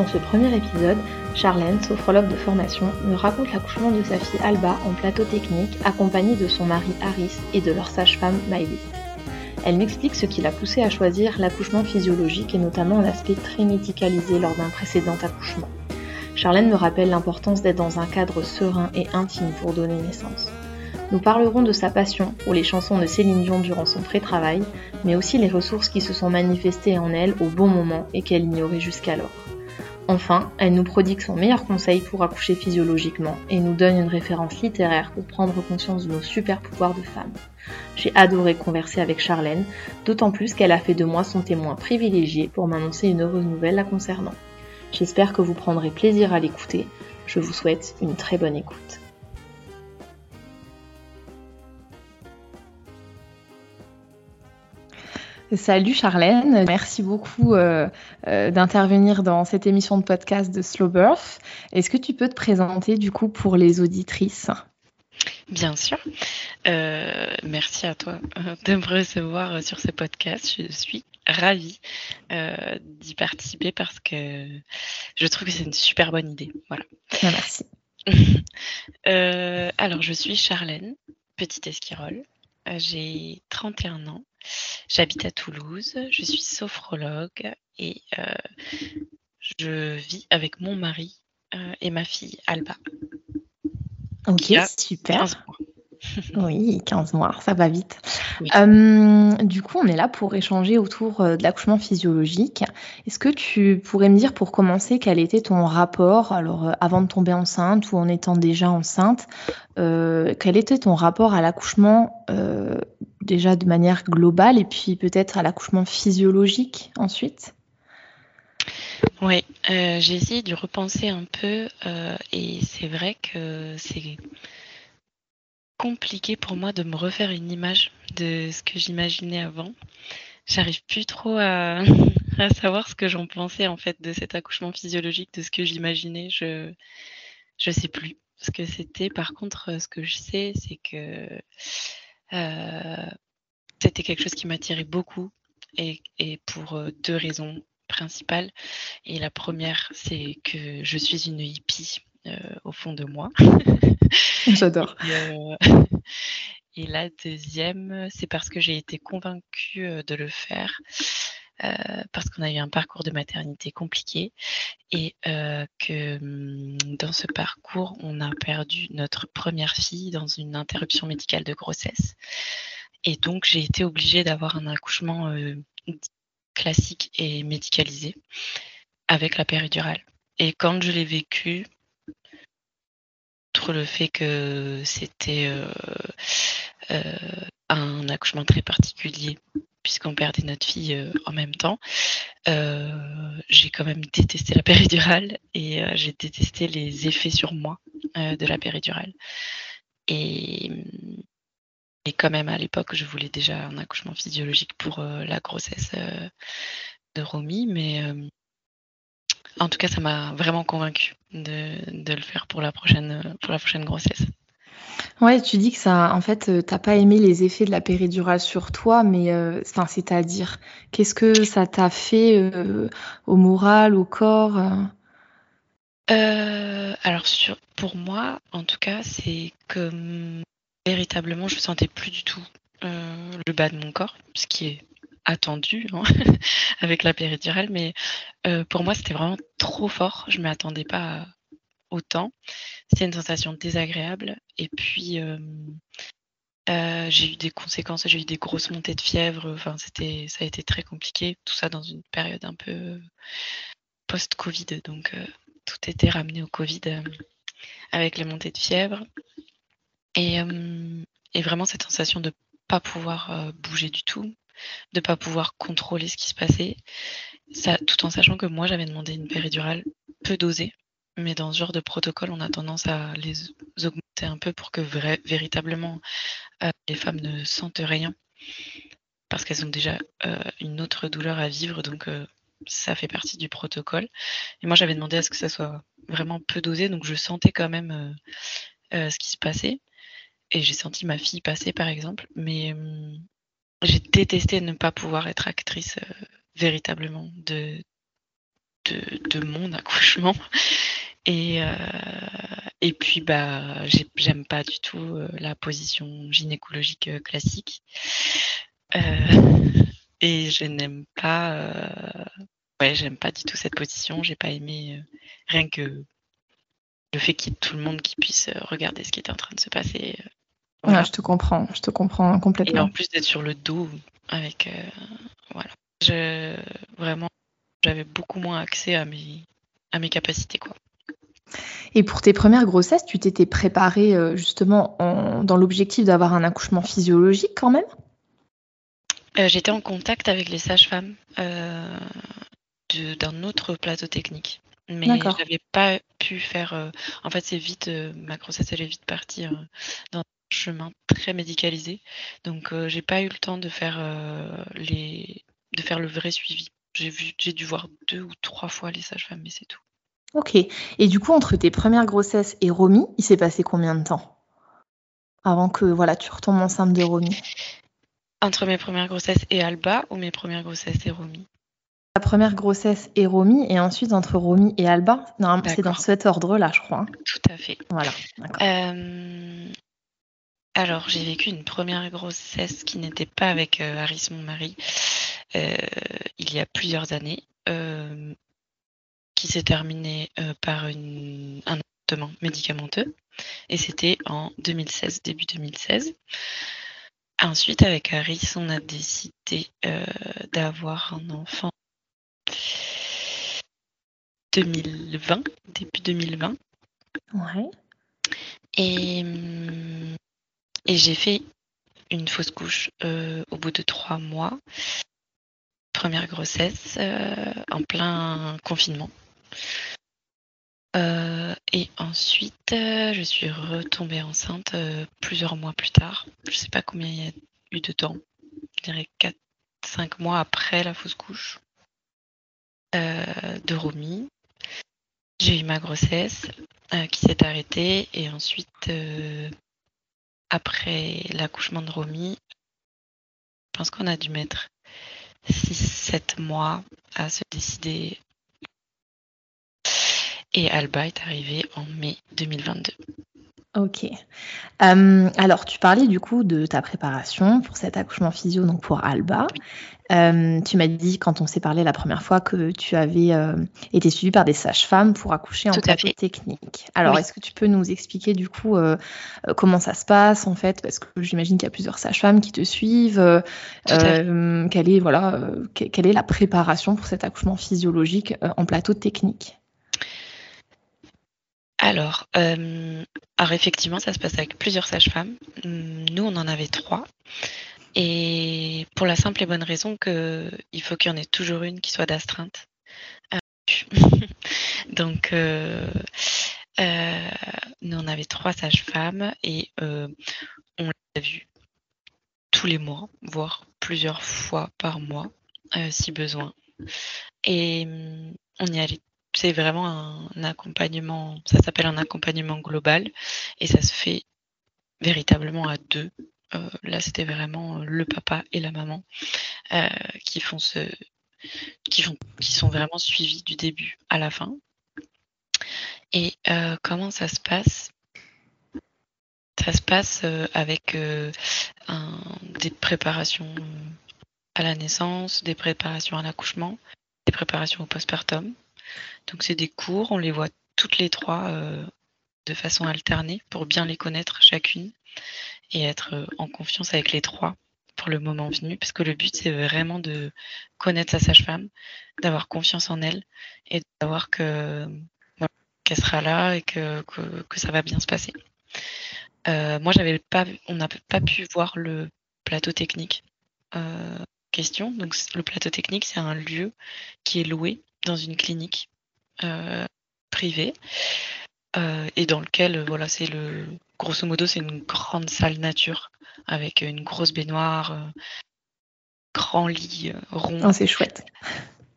Dans ce premier épisode, Charlène, sophrologue de formation, me raconte l'accouchement de sa fille Alba en plateau technique, accompagnée de son mari Harris et de leur sage-femme Miley. Elle m'explique ce qui l'a poussée à choisir l'accouchement physiologique et notamment l'aspect très médicalisé lors d'un précédent accouchement. Charlène me rappelle l'importance d'être dans un cadre serein et intime pour donner naissance. Nous parlerons de sa passion pour les chansons de Céline Dion durant son pré-travail, mais aussi les ressources qui se sont manifestées en elle au bon moment et qu'elle ignorait jusqu'alors. Enfin, elle nous prodigue son meilleur conseil pour accoucher physiologiquement et nous donne une référence littéraire pour prendre conscience de nos super pouvoirs de femme. J'ai adoré converser avec Charlène, d'autant plus qu'elle a fait de moi son témoin privilégié pour m'annoncer une heureuse nouvelle la concernant. J'espère que vous prendrez plaisir à l'écouter. Je vous souhaite une très bonne écoute. Salut Charlène, merci beaucoup euh, euh, d'intervenir dans cette émission de podcast de Slow Birth. Est-ce que tu peux te présenter du coup pour les auditrices? Bien sûr. Euh, merci à toi de me recevoir sur ce podcast. Je suis ravie d'y participer parce que je trouve que c'est une super bonne idée. Voilà. Ah, merci. alors, je suis Charlène, petite esquirole. J'ai 31 ans. J'habite à Toulouse, je suis sophrologue et euh, je vis avec mon mari euh, et ma fille Alba. Ok, super. oui, 15 mois, ça va vite. Euh, du coup, on est là pour échanger autour de l'accouchement physiologique. Est-ce que tu pourrais me dire pour commencer quel était ton rapport, alors avant de tomber enceinte ou en étant déjà enceinte, quel était ton rapport à l'accouchement déjà de manière globale et puis peut-être à l'accouchement physiologique ensuite? Oui, euh, j'ai essayé de repenser un peu euh, et c'est vrai que c'est compliqué pour moi de me refaire une image de ce que j'imaginais avant. J'arrive plus trop à, savoir ce que j'en pensais en fait de cet accouchement physiologique, de ce que j'imaginais. Je je sais plus ce que c'était. Par contre, ce que je sais, c'est que euh, c'était quelque chose qui m'attirait beaucoup et, pour euh, deux raisons principales. Et la première, c'est que je suis une hippie au fond de moi. J'adore. Et, la deuxième, c'est parce que j'ai été convaincue de le faire. parce qu'on a eu un parcours de maternité compliqué et que hum, dans ce parcours, on a perdu notre première fille dans une interruption médicale de grossesse. Et donc, j'ai été obligée d'avoir un accouchement euh, classique et médicalisé avec la péridurale. Et quand je l'ai vécu, outre le fait que c'était euh, euh, un accouchement très particulier, puisqu'on perdait notre fille en même temps, j'ai quand même détesté la péridurale et j'ai détesté les effets sur moi de la péridurale. Et et quand même, à l'époque, je voulais déjà un accouchement physiologique pour euh, la grossesse euh, de Romy, mais euh, en tout cas, ça m'a vraiment convaincue de, le faire pour la prochaine, pour la prochaine grossesse. Ouais, tu dis que ça, en fait, t'as pas aimé les effets de la péridurale sur toi, mais enfin, c'est-à-dire, qu'est-ce que ça t'a fait au moral, au corps Alors, sur, pour moi, en tout cas, c'est que véritablement, je sentais plus du tout euh, le bas de mon corps, ce qui est attendu hein, avec la péridurale, mais pour moi, c'était vraiment trop fort. Je ne m'attendais pas autant. C'était une sensation désagréable. Et puis, j'ai eu des conséquences, j'ai eu des grosses montées de fièvre. Enfin, c'était, ça a été très compliqué. Tout ça dans une période un peu post-Covid. Donc, tout était ramené au Covid avec les montées de fièvre. Et, et vraiment cette sensation de pas pouvoir bouger du tout, de pas pouvoir contrôler ce qui se passait. Tout en sachant que moi j'avais demandé une péridurale peu dosée, mais dans ce genre de protocole, on a tendance à les augmenter un peu pour que véritablement euh, les femmes ne sentent rien, parce qu'elles ont déjà euh, une autre douleur à vivre, donc euh, ça fait partie du protocole. Et moi j'avais demandé à ce que ça soit vraiment peu dosé, donc je sentais quand même ce qui se passait. Et j'ai senti ma fille passer par exemple, mais hum, j'ai détesté ne pas pouvoir être actrice euh, véritablement de, de, mon accouchement. Et, euh, et puis, bah, j'aime pas du tout euh, la position gynécologique classique. et je n'aime pas, ouais, j'aime pas du tout cette position. J'ai pas aimé rien que le fait qu'il y ait tout le monde qui puisse regarder ce qui est en train de se passer je te comprends, je te comprends complètement. Et en plus d'être sur le dos, avec euh, voilà, je, vraiment, j'avais beaucoup moins accès à mes à mes capacités quoi. Et pour tes premières grossesses, tu t'étais préparée euh, justement dans l'objectif d'avoir un accouchement physiologique quand même? Euh, J'étais en contact avec les sages-femmes d'un autre plateau technique. Mais je n'avais pas pu faire. en fait, c'est vite, ma grossesse, elle est vite partie dans chemin très médicalisé. Donc euh, j'ai pas eu le temps de faire euh, les de faire le vrai suivi. J'ai vu j'ai dû voir deux ou trois fois les sages-femmes, mais c'est tout. Ok. Et du coup, entre tes premières grossesses et Romy, il s'est passé combien de temps? Avant que voilà tu retombes enceinte de Romy Entre mes premières grossesses et Alba ou mes premières grossesses et Romy? La première grossesse et Romy, et ensuite entre Romy et Alba. Normalement, c'est dans cet ordre-là, je crois. Hein. Tout à fait. Voilà. Euh, alors, j'ai vécu une première grossesse qui n'était pas avec euh, Harris, mon mari, euh, il y a plusieurs années, euh, qui s'est terminée par un avortement médicamenteux. Et c'était en 2016, début 2016. Ensuite, avec Harris, on a décidé d'avoir un enfant 2020, début 2020. Ouais. Et hum, et j'ai fait une fausse couche euh, au bout de trois mois. Première grossesse euh, en plein confinement. Euh, et ensuite, je suis retombée enceinte plusieurs mois plus tard. Je ne sais pas combien il y a eu de temps. Je dirais 4-5 mois après la fausse couche de Romy. J'ai eu ma grossesse qui s'est arrêtée et ensuite après l'accouchement de Romy, je pense qu'on a dû mettre 6-7 mois à se décider. Et Alba est arrivée en mai 2022. Ok. Euh, alors, tu parlais du coup de ta préparation pour cet accouchement physio, donc pour Alba. Euh, tu m'as dit quand on s'est parlé la première fois que tu avais euh, été suivie par des sages-femmes pour accoucher en plateau technique. Alors, est-ce que tu peux nous expliquer du coup comment ça se passe en fait? Parce que j'imagine qu'il y a plusieurs sages-femmes qui te suivent. quelle est voilà, quelle est la préparation pour cet accouchement physiologique en plateau technique? Alors, euh, alors, effectivement, ça se passe avec plusieurs sages-femmes. Nous, on en avait trois. Et pour la simple et bonne raison qu'il faut qu'il y en ait toujours une qui soit d'astreinte. Euh, donc, euh, nous, on avait trois sages-femmes et on l'a vu tous les mois, voire plusieurs fois par mois, si besoin. Et on y allait c'est vraiment un, accompagnement, ça s'appelle un accompagnement global et ça se fait véritablement à deux. Euh, là, c'était vraiment le papa et la maman euh, qui font ce, qui sont vraiment suivis du début à la fin. Et euh, comment ça se passe? Ça se passe avec des préparations à la naissance, des préparations à l'accouchement, des préparations au postpartum. Donc c'est des cours, on les voit toutes les trois euh, de façon alternée pour bien les connaître chacune et être euh, en confiance avec les trois pour le moment venu, parce que le but c'est vraiment de connaître sa sage-femme, d'avoir confiance en elle et d'avoir que qu'elle sera là et que, que, ça va bien se passer. Euh, moi, j'avais pas, on n'a pas pu voir le plateau technique. question. Donc, le plateau technique, c'est un lieu qui est loué dans une clinique euh, privé euh, et dans lequel euh, voilà c'est le grosso modo c'est une grande salle nature avec une grosse baignoire grand lit rond oh, c'est chouette.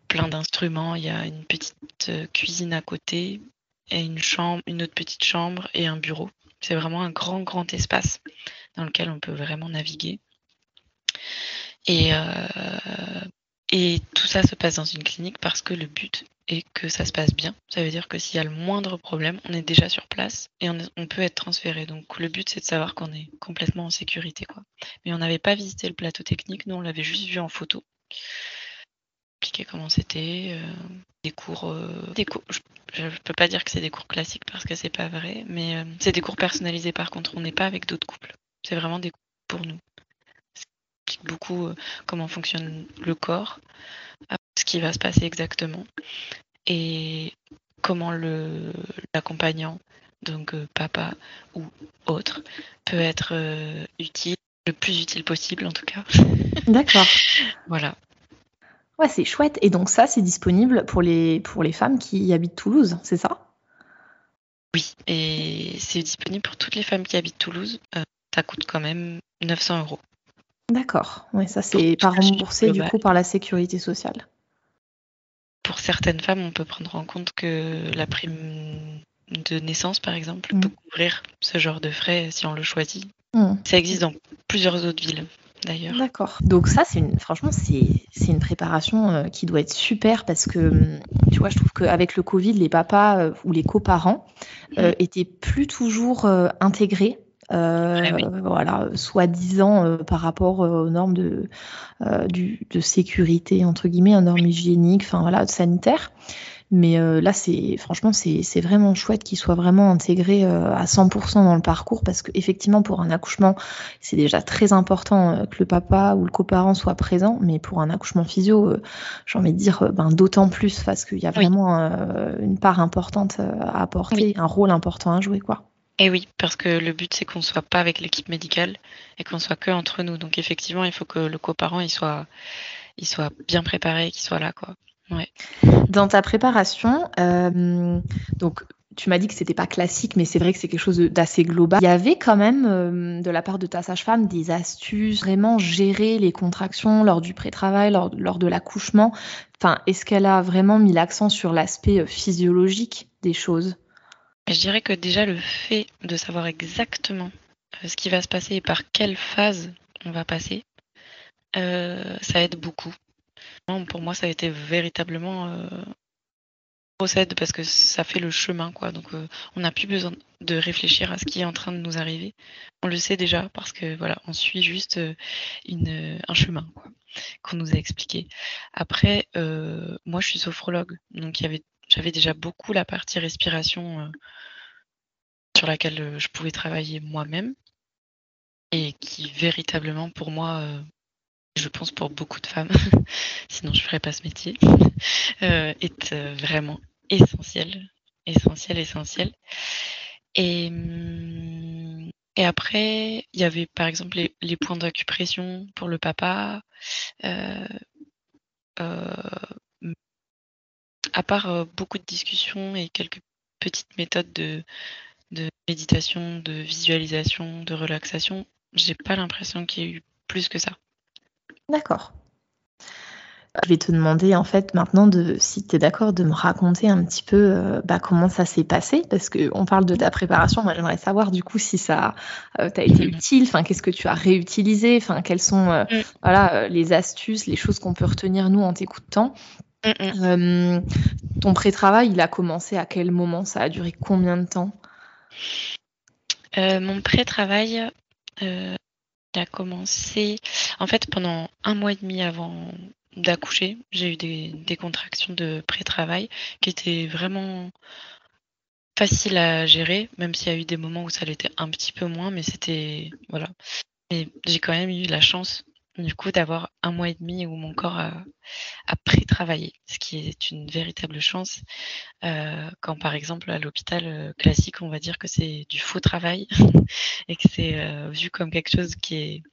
plein d'instruments. Il y a une petite cuisine à côté et une chambre une autre petite chambre et un bureau. C'est vraiment un grand grand espace dans lequel on peut vraiment naviguer. Et et tout ça se passe dans une clinique parce que le but et que ça se passe bien. Ça veut dire que s'il y a le moindre problème, on est déjà sur place et on, peut être transféré. Donc le but c'est de savoir qu'on est complètement en sécurité. Quoi. Mais on n'avait pas visité le plateau technique, nous on l'avait juste vu en photo. Expliquer comment c'était, euh, des cours, euh, des cours. Je, ne peux pas dire que c'est des cours classiques parce que c'est pas vrai, mais euh, c'est des cours personnalisés par contre. On n'est pas avec d'autres couples. C'est vraiment des cours pour nous. Explique beaucoup comment fonctionne le corps, ce qui va se passer exactement et comment l'accompagnant, donc euh, papa ou autre, peut être euh, utile, le plus utile possible en tout cas. D'accord. voilà. Ouais, c'est chouette. Et donc ça, c'est disponible pour les, pour les femmes qui habitent Toulouse, c'est ça? Oui, et c'est disponible pour toutes les femmes qui habitent Toulouse. Euh, ça coûte quand même 900 euros. D'accord. Ouais, ça c'est pas remboursé du coup par la sécurité sociale pour certaines femmes, on peut prendre en compte que la prime de naissance, par exemple, mm. peut couvrir ce genre de frais si on le choisit. Mm. Ça existe dans plusieurs autres villes. D'ailleurs. D'accord. Donc ça, c'est une, franchement, c'est une préparation euh, qui doit être super parce que, mm, tu vois, je trouve qu'avec le Covid, les papas euh, ou les coparents euh, étaient plus toujours intégrés euh, voilà, soi-disant euh, par rapport euh, aux normes de, de sécurité, entre guillemets, aux normes hygiéniques, enfin voilà, sanitaires. Mais là, c'est franchement, c'est vraiment chouette qu'il soit vraiment intégré à 100% dans le parcours parce qu'effectivement, pour un accouchement, c'est déjà très important que le papa ou le coparent soit présent. Mais pour un accouchement physio, j'ai envie de dire ben, d'autant plus parce qu'il y a vraiment une part importante à apporter, un rôle important à jouer. quoi. Et oui, parce que le but c'est qu'on ne soit pas avec l'équipe médicale et qu'on soit que entre nous. Donc effectivement, il faut que le coparent il soit, il soit bien préparé, qu'il soit là quoi. Ouais. Dans ta préparation, euh, donc tu m'as dit que c'était pas classique, mais c'est vrai que c'est quelque chose d'assez global. Il y avait quand même euh, de la part de ta sage-femme des astuces, vraiment gérer les contractions lors du pré-travail, lors, lors, de l'accouchement? Enfin, est-ce qu'elle a vraiment mis l'accent sur l'aspect euh, physiologique des choses? Je dirais que déjà le fait de savoir exactement euh, ce qui va se passer et par quelle phase on va passer, euh, ça aide beaucoup. Pour moi, ça a été véritablement euh, procède parce que ça fait le chemin, quoi. Donc, on n'a plus besoin de réfléchir à ce qui est en train de nous arriver. On le sait déjà parce que voilà, on suit juste une, un chemin, qu'on nous a expliqué. Après, moi, je suis sophrologue, donc il y avait j'avais déjà beaucoup la partie respiration euh, sur laquelle euh, je pouvais travailler moi-même et qui véritablement pour moi, euh, je pense pour beaucoup de femmes, sinon je ne ferais pas ce métier, est vraiment essentiel, essentiel, essentiel. Et, hum, et après, il y avait par exemple les, points d'acupression pour le papa à part euh, beaucoup de discussions et quelques petites méthodes de, méditation, de visualisation, de relaxation, j'ai pas l'impression qu'il y ait eu plus que ça. D'accord. Je vais te demander en fait maintenant de si tu es d'accord de me raconter un petit peu euh, bah, comment ça s'est passé parce qu'on parle de ta préparation. Moi j'aimerais savoir du coup si ça euh, t'a été mm-hmm. utile, enfin qu'est-ce que tu as réutilisé, enfin quelles sont mm. voilà les astuces, les choses qu'on peut retenir nous en t'écoutant euh, ton pré-travail, il a commencé à quel moment? Ça a duré combien de temps? Euh, Mon pré-travail, euh, Il a commencé, en fait, pendant un mois et demi avant d'accoucher, j'ai eu des, contractions de pré-travail qui étaient vraiment faciles à gérer, même s'il y a eu des moments où ça l'était un petit peu moins, mais c'était voilà. Mais j'ai quand même eu la chance du coup d'avoir un mois et demi où mon corps a, pré-travaillé, ce qui est une véritable chance. Euh, quand par exemple à l'hôpital euh, classique, on va dire que c'est du faux travail et que c'est euh, vu comme quelque chose qui est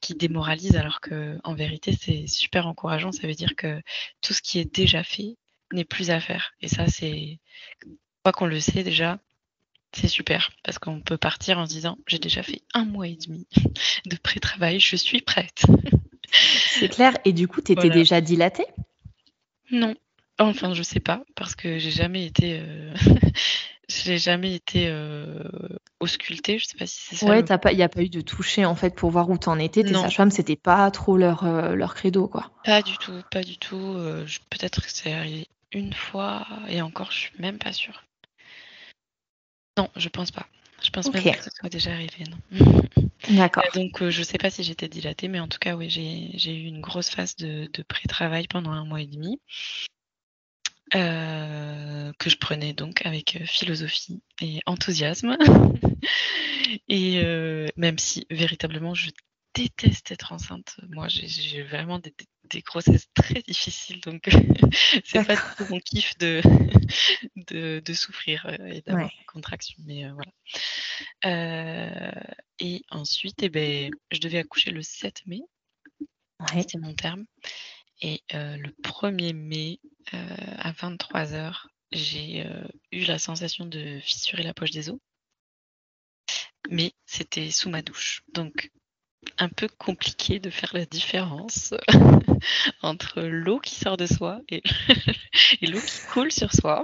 qui démoralise, alors que en vérité c'est super encourageant. Ça veut dire que tout ce qui est déjà fait n'est plus à faire. Et ça, c'est quoi qu'on le sait déjà, c'est super parce qu'on peut partir en se disant j'ai déjà fait un mois et demi de pré-travail, je suis prête. c'est clair. Et du coup, tu étais déjà dilatée? Non. Enfin, je sais pas parce que j'ai jamais été. Euh... j'ai jamais été euh, auscultée, je sais pas si c'est ça. Ouais, il n'y a pas eu de toucher en fait pour voir où t'en étais. Tes sages-femmes, c'était pas trop leur, euh, leur credo quoi. Pas du tout, pas du tout. Peut-être que c'est arrivé une fois et encore, je suis même pas sûre. Non, je pense pas. Je pense même que ça soit déjà arrivé, non. D'accord. donc, je sais pas si j'étais dilatée, mais en tout cas, oui, j'ai eu une grosse phase de, de pré-travail pendant un mois et demi. Euh, que je prenais donc avec euh, philosophie et enthousiasme. et euh, même si véritablement je déteste être enceinte, moi j'ai vraiment des, grossesses très difficiles, donc c'est pas tout mon kiff de, de, souffrir et d'avoir des contractions. Mais voilà. et ensuite, eh ben, je devais accoucher le 7 mai. Ouais. C'était mon terme. Et le 1er mai, à 23h, j'ai eu la sensation de fissurer la poche des os. Mais c'était sous ma douche. Donc, un peu compliqué de faire la différence entre l'eau qui sort de soi et, l'eau qui coule sur soi.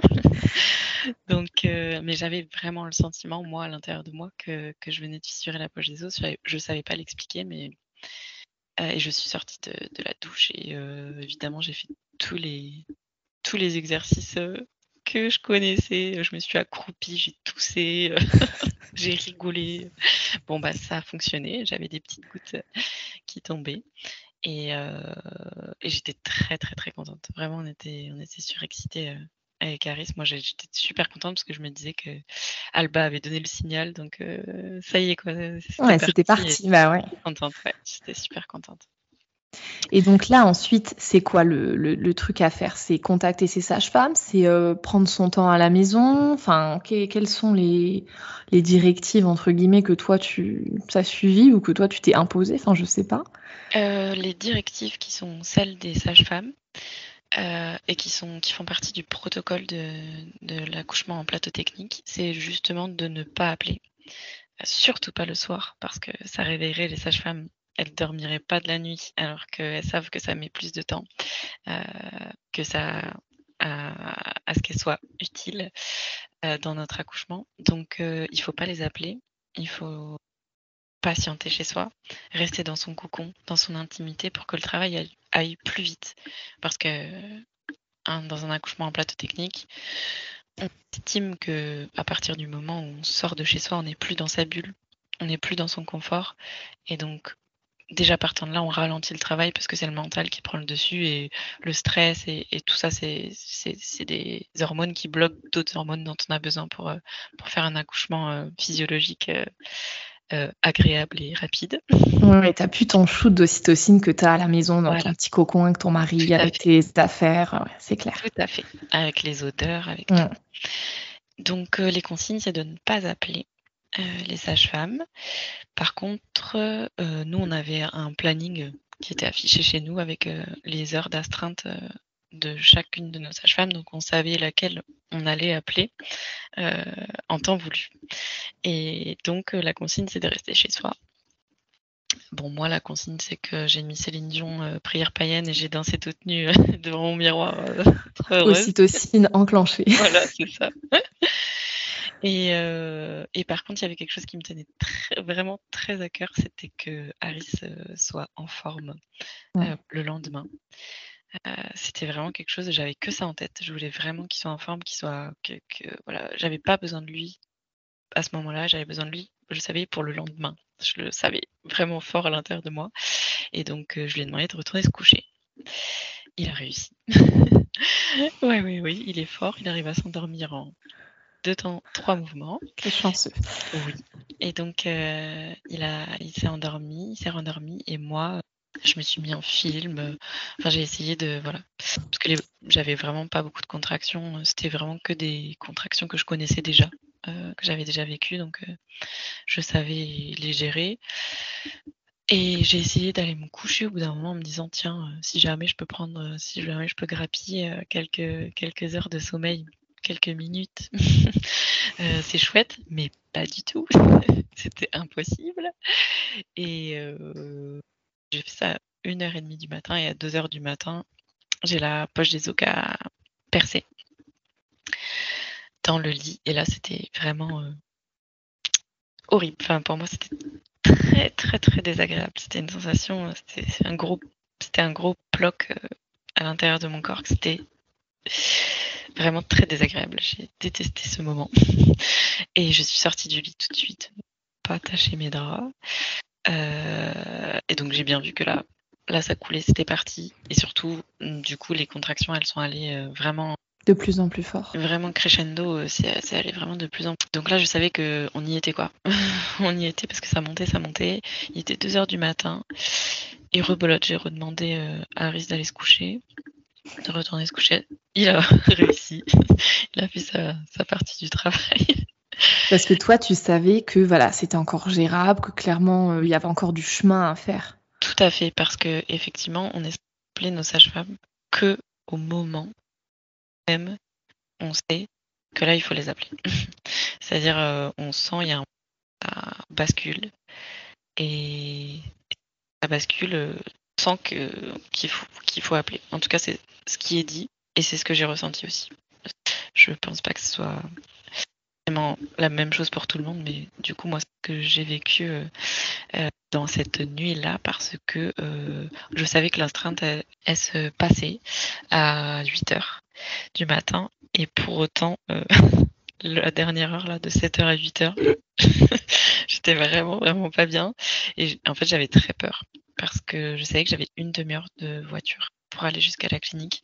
Donc, mais j'avais vraiment le sentiment, moi, à l'intérieur de moi, que, je venais de fissurer la poche des os. Je ne savais pas l'expliquer, mais euh, et je suis sortie de, la douche et euh, évidemment j'ai fait tous les, exercices euh, que je connaissais. Je me suis accroupie, j'ai toussé, j'ai rigolé. Bon bah ça a fonctionné. J'avais des petites gouttes qui tombaient. Et, et j'étais très très très contente. Vraiment, on était, on était surexcités avec Aris, moi j'étais super contente parce que je me disais que Alba avait donné le signal, donc euh, ça y est quoi. Ouais, c'était parti, bah ouais. Contente, j'étais super contente. Et donc là, ensuite, c'est quoi le, truc à faire? C'est contacter ses sages-femmes? C'est euh, prendre son temps à la maison? Enfin, quelles sont les, directives, entre guillemets, que toi, tu as suivies ou que toi, tu t'es imposé Enfin, je sais pas. Euh, les directives qui sont celles des sages-femmes, euh, et qui, sont, qui font partie du protocole de l'accouchement en plateau technique, c'est justement de ne pas appeler, surtout pas le soir, parce que ça réveillerait les sages-femmes. Elles dormiraient pas de la nuit, alors qu'elles savent que ça met plus de temps, euh, que ça à, ce qu'elles soient utiles euh, dans notre accouchement. Donc, il faut pas les appeler. Il faut patienter chez soi, rester dans son cocon, dans son intimité pour que le travail aille plus vite. Parce que dans un accouchement en plateau technique, on estime que à partir du moment où on sort de chez soi, on n'est plus dans sa bulle, on n'est plus dans son confort. Et donc, déjà partant de là, on ralentit le travail parce que c'est le mental qui prend le dessus et le stress et, tout ça, c'est des hormones qui bloquent d'autres hormones dont on a besoin pour, euh, pour faire un accouchement euh, physiologique euh, agréable et rapide. Oui, tu n'as plus ton shoot d'ocytocine que tu as à la maison dans ton petit cocon avec ton mari, avec tes affaires, c'est clair. Tout à fait, avec les odeurs, avec tout. Donc euh, les consignes, c'est de ne pas appeler euh, les sages-femmes. Par contre, nous, on avait un planning qui était affiché chez nous avec les heures d'astreinte de chacune de nos sages-femmes, donc on savait laquelle on allait appeler euh, en temps voulu. Et donc euh, la consigne, c'est de rester chez soi. Bon, moi, la consigne, c'est que j'ai mis Céline Dion euh, prière païenne et j'ai dansé toute nue devant mon miroir. Ocytocine enclenchée. voilà, c'est ça. Et, et, par contre, il y avait quelque chose qui me tenait vraiment très à cœur, c'était que Harris soit en forme le lendemain. Euh, c'était vraiment quelque chose, j'avais que ça en tête. Je voulais vraiment qu'il soit en forme, qu'il soit. Que, que, voilà, j'avais pas besoin de lui à ce moment-là, j'avais besoin de lui, je savais, pour le lendemain. Je le savais vraiment fort à l'intérieur de moi. Et donc, je lui ai demandé de retourner se coucher. Il a réussi. oui, oui, oui, il est fort. Il arrive à s'endormir en deux temps, trois mouvements. Quel chanceux. Oui. Et donc, il, a, il s'est endormi, il s'est rendormi. Et moi, je me suis mis en film. Enfin, j'ai essayé de. Voilà. Parce que j'avais vraiment pas beaucoup de contractions. C'était vraiment que des contractions que je connaissais déjà, euh, que j'avais déjà vécues. Donc, euh, je savais les gérer. Et j'ai essayé d'aller me coucher au bout d'un moment en me disant tiens, euh, si jamais je peux prendre, si jamais je peux grappiller quelques, quelques heures de sommeil, quelques minutes, c'est chouette, mais pas du tout. C'était impossible. Et j'ai fait ça à 1h30 du matin et à 2h du matin, j'ai la poche des os qui a percé dans le lit. Et là, c'était vraiment euh, horrible. Enfin, pour moi, c'était très, très, très désagréable. C'était une sensation, c'était un gros, c'était un gros bloc euh, à l'intérieur de mon corps. C'était vraiment très désagréable. J'ai détesté ce moment. Et je suis sortie du lit tout de suite, pas attacher mes draps. Euh, et donc j'ai bien vu que là, là ça coulait, c'était parti. Et surtout, du coup, les contractions, elles sont allées euh, vraiment de plus en plus fort. Vraiment crescendo, euh, c'est allé vraiment de plus en plus. Donc là, je savais que on y était quoi. on y était parce que ça montait, ça montait. Il était 2 heures du matin. Et rebolote, j'ai redemandé à Aris d'aller se coucher, de retourner se coucher. Il a réussi. Il a fait sa, sa partie du travail. Parce que toi, tu savais que voilà, c'était encore gérable, que clairement, euh, il y avait encore du chemin à faire. Tout à fait, parce que effectivement, on est appelé nos sages-femmes que au moment même, on sait que là, il faut les appeler. C'est-à-dire, euh, on sent il y a un bascule et ça bascule euh, sans que qu'il faut qu'il faut appeler. En tout cas, c'est ce qui est dit et c'est ce que j'ai ressenti aussi. Je pense pas que ce soit la même chose pour tout le monde, mais du coup, moi, ce que j'ai vécu euh, euh, dans cette nuit-là, parce que euh, je savais que l'astreinte, elle, se passait à 8 heures du matin, et pour autant, la dernière heure, là, de 7 heures à 8 heures, j'étais vraiment, vraiment pas bien. Et en fait, j'avais très peur, parce que je savais que j'avais une demi-heure de voiture aller jusqu'à la clinique.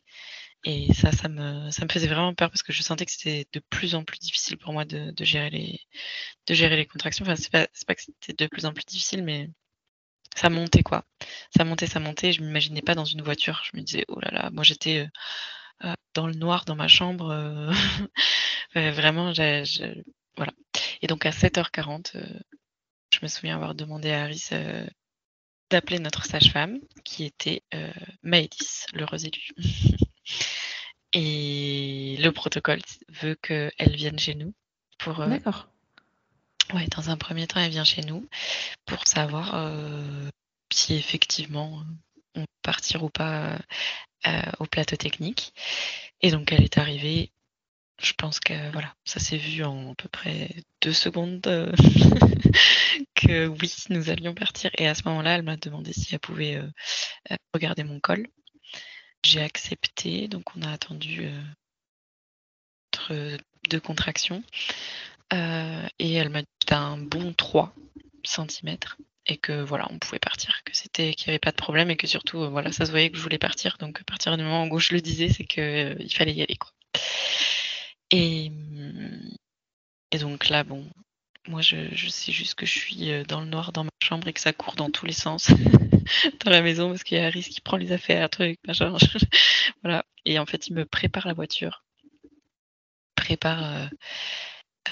Et ça, ça me, ça me faisait vraiment peur parce que je sentais que c'était de plus en plus difficile pour moi de, gérer, les, de gérer les contractions. Enfin, c'est pas, pas que c'était de plus en plus difficile, mais ça montait quoi. Ça montait, ça montait. Je m'imaginais pas dans une voiture. Je me disais, oh là là, moi j'étais euh, euh, dans le noir dans ma chambre. Euh, vraiment, voilà. Et donc à 7h40, je me souviens avoir demandé à Harris d'appeler notre sage-femme, qui était Maëlys, l'heureuse élue. Et le protocole veut qu'elle vienne chez nous pour. Euh, D'accord. Ouais, dans un premier temps, elle vient chez nous pour savoir euh, si effectivement on peut partir ou pas euh, au plateau technique. Et donc, elle est arrivée. Je pense que voilà, ça s'est vu en à peu près deux secondes que oui, nous allions partir. Et à ce moment-là, elle m'a demandé si elle pouvait regarder mon col. J'ai accepté, donc on a attendu euh, deux contractions. Euh, et elle m'a dit un bon 3 cm et que voilà, on pouvait partir, que c'était qu'il n'y avait pas de problème et que surtout euh, voilà, ça se voyait que je voulais partir. Donc à partir du moment où je le disais, c'est que il fallait y aller quoi. Et, et donc là, bon, moi je, sais juste que je suis dans le noir dans ma chambre et que ça court dans tous les sens. dans la maison parce qu'il y a Harris qui prend les affaires, truc, machin. voilà. Et en fait, il me prépare la voiture. Prépare. Euh,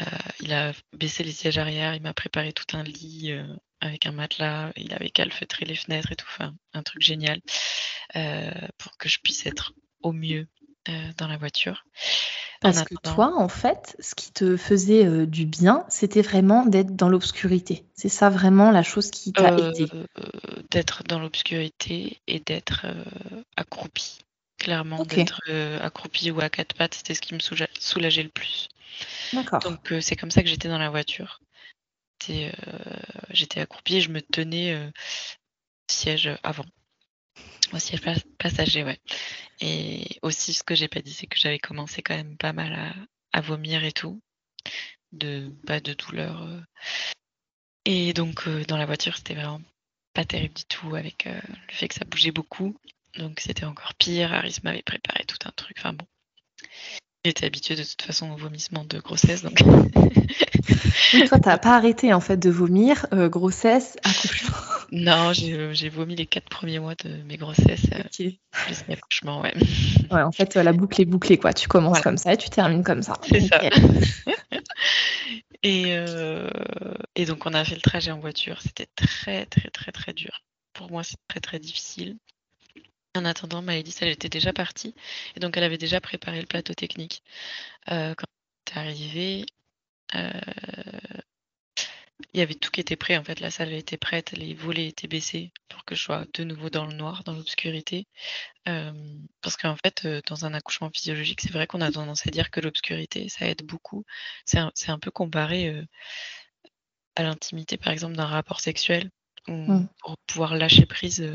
euh, il a baissé les sièges arrière, il m'a préparé tout un lit euh, avec un matelas, il avait calfeutré les fenêtres et tout, un truc génial pour que je puisse être au mieux dans la voiture. Parce que toi, en fait, ce qui te faisait euh, du bien, c'était vraiment d'être dans l'obscurité. C'est ça vraiment la chose qui t'a euh, aidé. d'être dans l'obscurité et d'être euh, accroupi. Clairement, d'être accroupi ou à quatre pattes, c'était ce qui me soulageait le plus. D'accord. Donc c'est comme ça que j'étais dans la voiture. J'étais accroupi et je me tenais siège avant. Au siège passager, ouais. Et aussi, ce que j'ai pas dit, c'est que j'avais commencé quand même pas mal à, vomir et tout, de pas de douleur. Euh. Et donc, dans la voiture, c'était vraiment pas terrible du tout avec le fait que ça bougeait beaucoup. Donc, c'était encore pire. Aris m'avait préparé tout un truc. Enfin bon. J'étais habituée de toute façon au vomissement de grossesse, donc. oui, toi, t'as pas arrêté en fait de vomir, grossesse, accouchement. Non, j'ai vomi les quatre premiers mois de mes grossesses. Okay. accouchement, ouais. Ouais, en fait, la boucle est bouclée, quoi. Tu commences comme ça et tu termines comme ça. C'est ça. et, et donc, on a fait le trajet en voiture. C'était très, très, très, très dur. Pour moi, c'est très, très difficile. En attendant, Maëlys, elle était déjà partie. Et donc, elle avait déjà préparé le plateau technique. Euh, quand elle est arrivée, euh, il y avait tout qui était prêt. En fait, la salle était prête, les volets étaient baissés pour que je sois de nouveau dans le noir, dans l'obscurité. Euh, parce qu'en fait, dans un accouchement physiologique, c'est vrai qu'on a tendance à dire que l'obscurité, ça aide beaucoup. C'est un, peu comparé à l'intimité, par exemple, d'un rapport sexuel. Mmh. pour pouvoir lâcher prise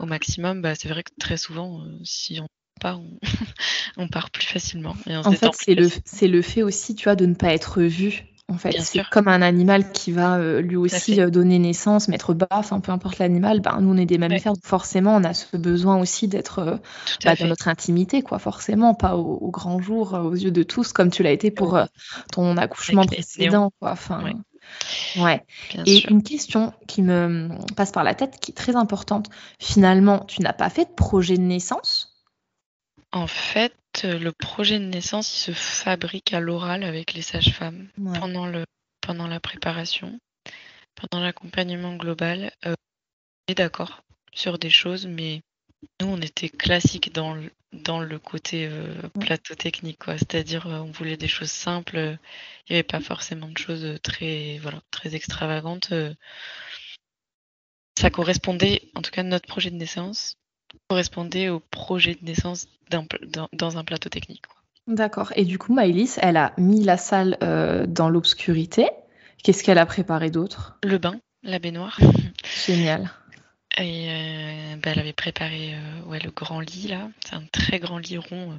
au maximum, bah, c'est vrai que très souvent, si on part, on, on, part plus facilement. en fait, c'est le, le fait aussi, tu vois, de ne pas être vu. En fait, c'est comme un animal qui va euh, lui aussi donner naissance, mettre bas, enfin peu importe l'animal, ben, nous on est des mammifères, donc forcément on a ce besoin aussi d'être bah, dans notre intimité, quoi, forcément, pas au, grand jour, aux yeux de tous, comme tu l'as été pour ton accouchement précédent, quoi. Enfin, Ouais. Et une question qui me passe par la tête, qui est très importante. Finalement, tu n'as pas fait de projet de naissance? En fait, le projet de naissance, il se fabrique à l'oral avec les sages-femmes pendant, le, pendant la préparation, pendant l'accompagnement global. Euh, on est d'accord sur des choses, mais nous, on était classique dans le, dans le côté euh, plateau technique, quoi. C'est-à-dire, euh, on voulait des choses simples. Il n'y avait pas forcément de choses très, voilà, très extravagantes. Euh. Ça correspondait, en tout cas, notre projet de naissance correspondait au projet de naissance dans, dans, un plateau technique. D'accord. Et du coup, Maëlys, elle a mis la salle dans l'obscurité. Qu'est-ce qu'elle a préparé d'autre? Le bain, la baignoire. Génial. Et euh, bah, elle avait préparé euh, ouais, le grand lit là. C'est un très grand lit rond. Euh.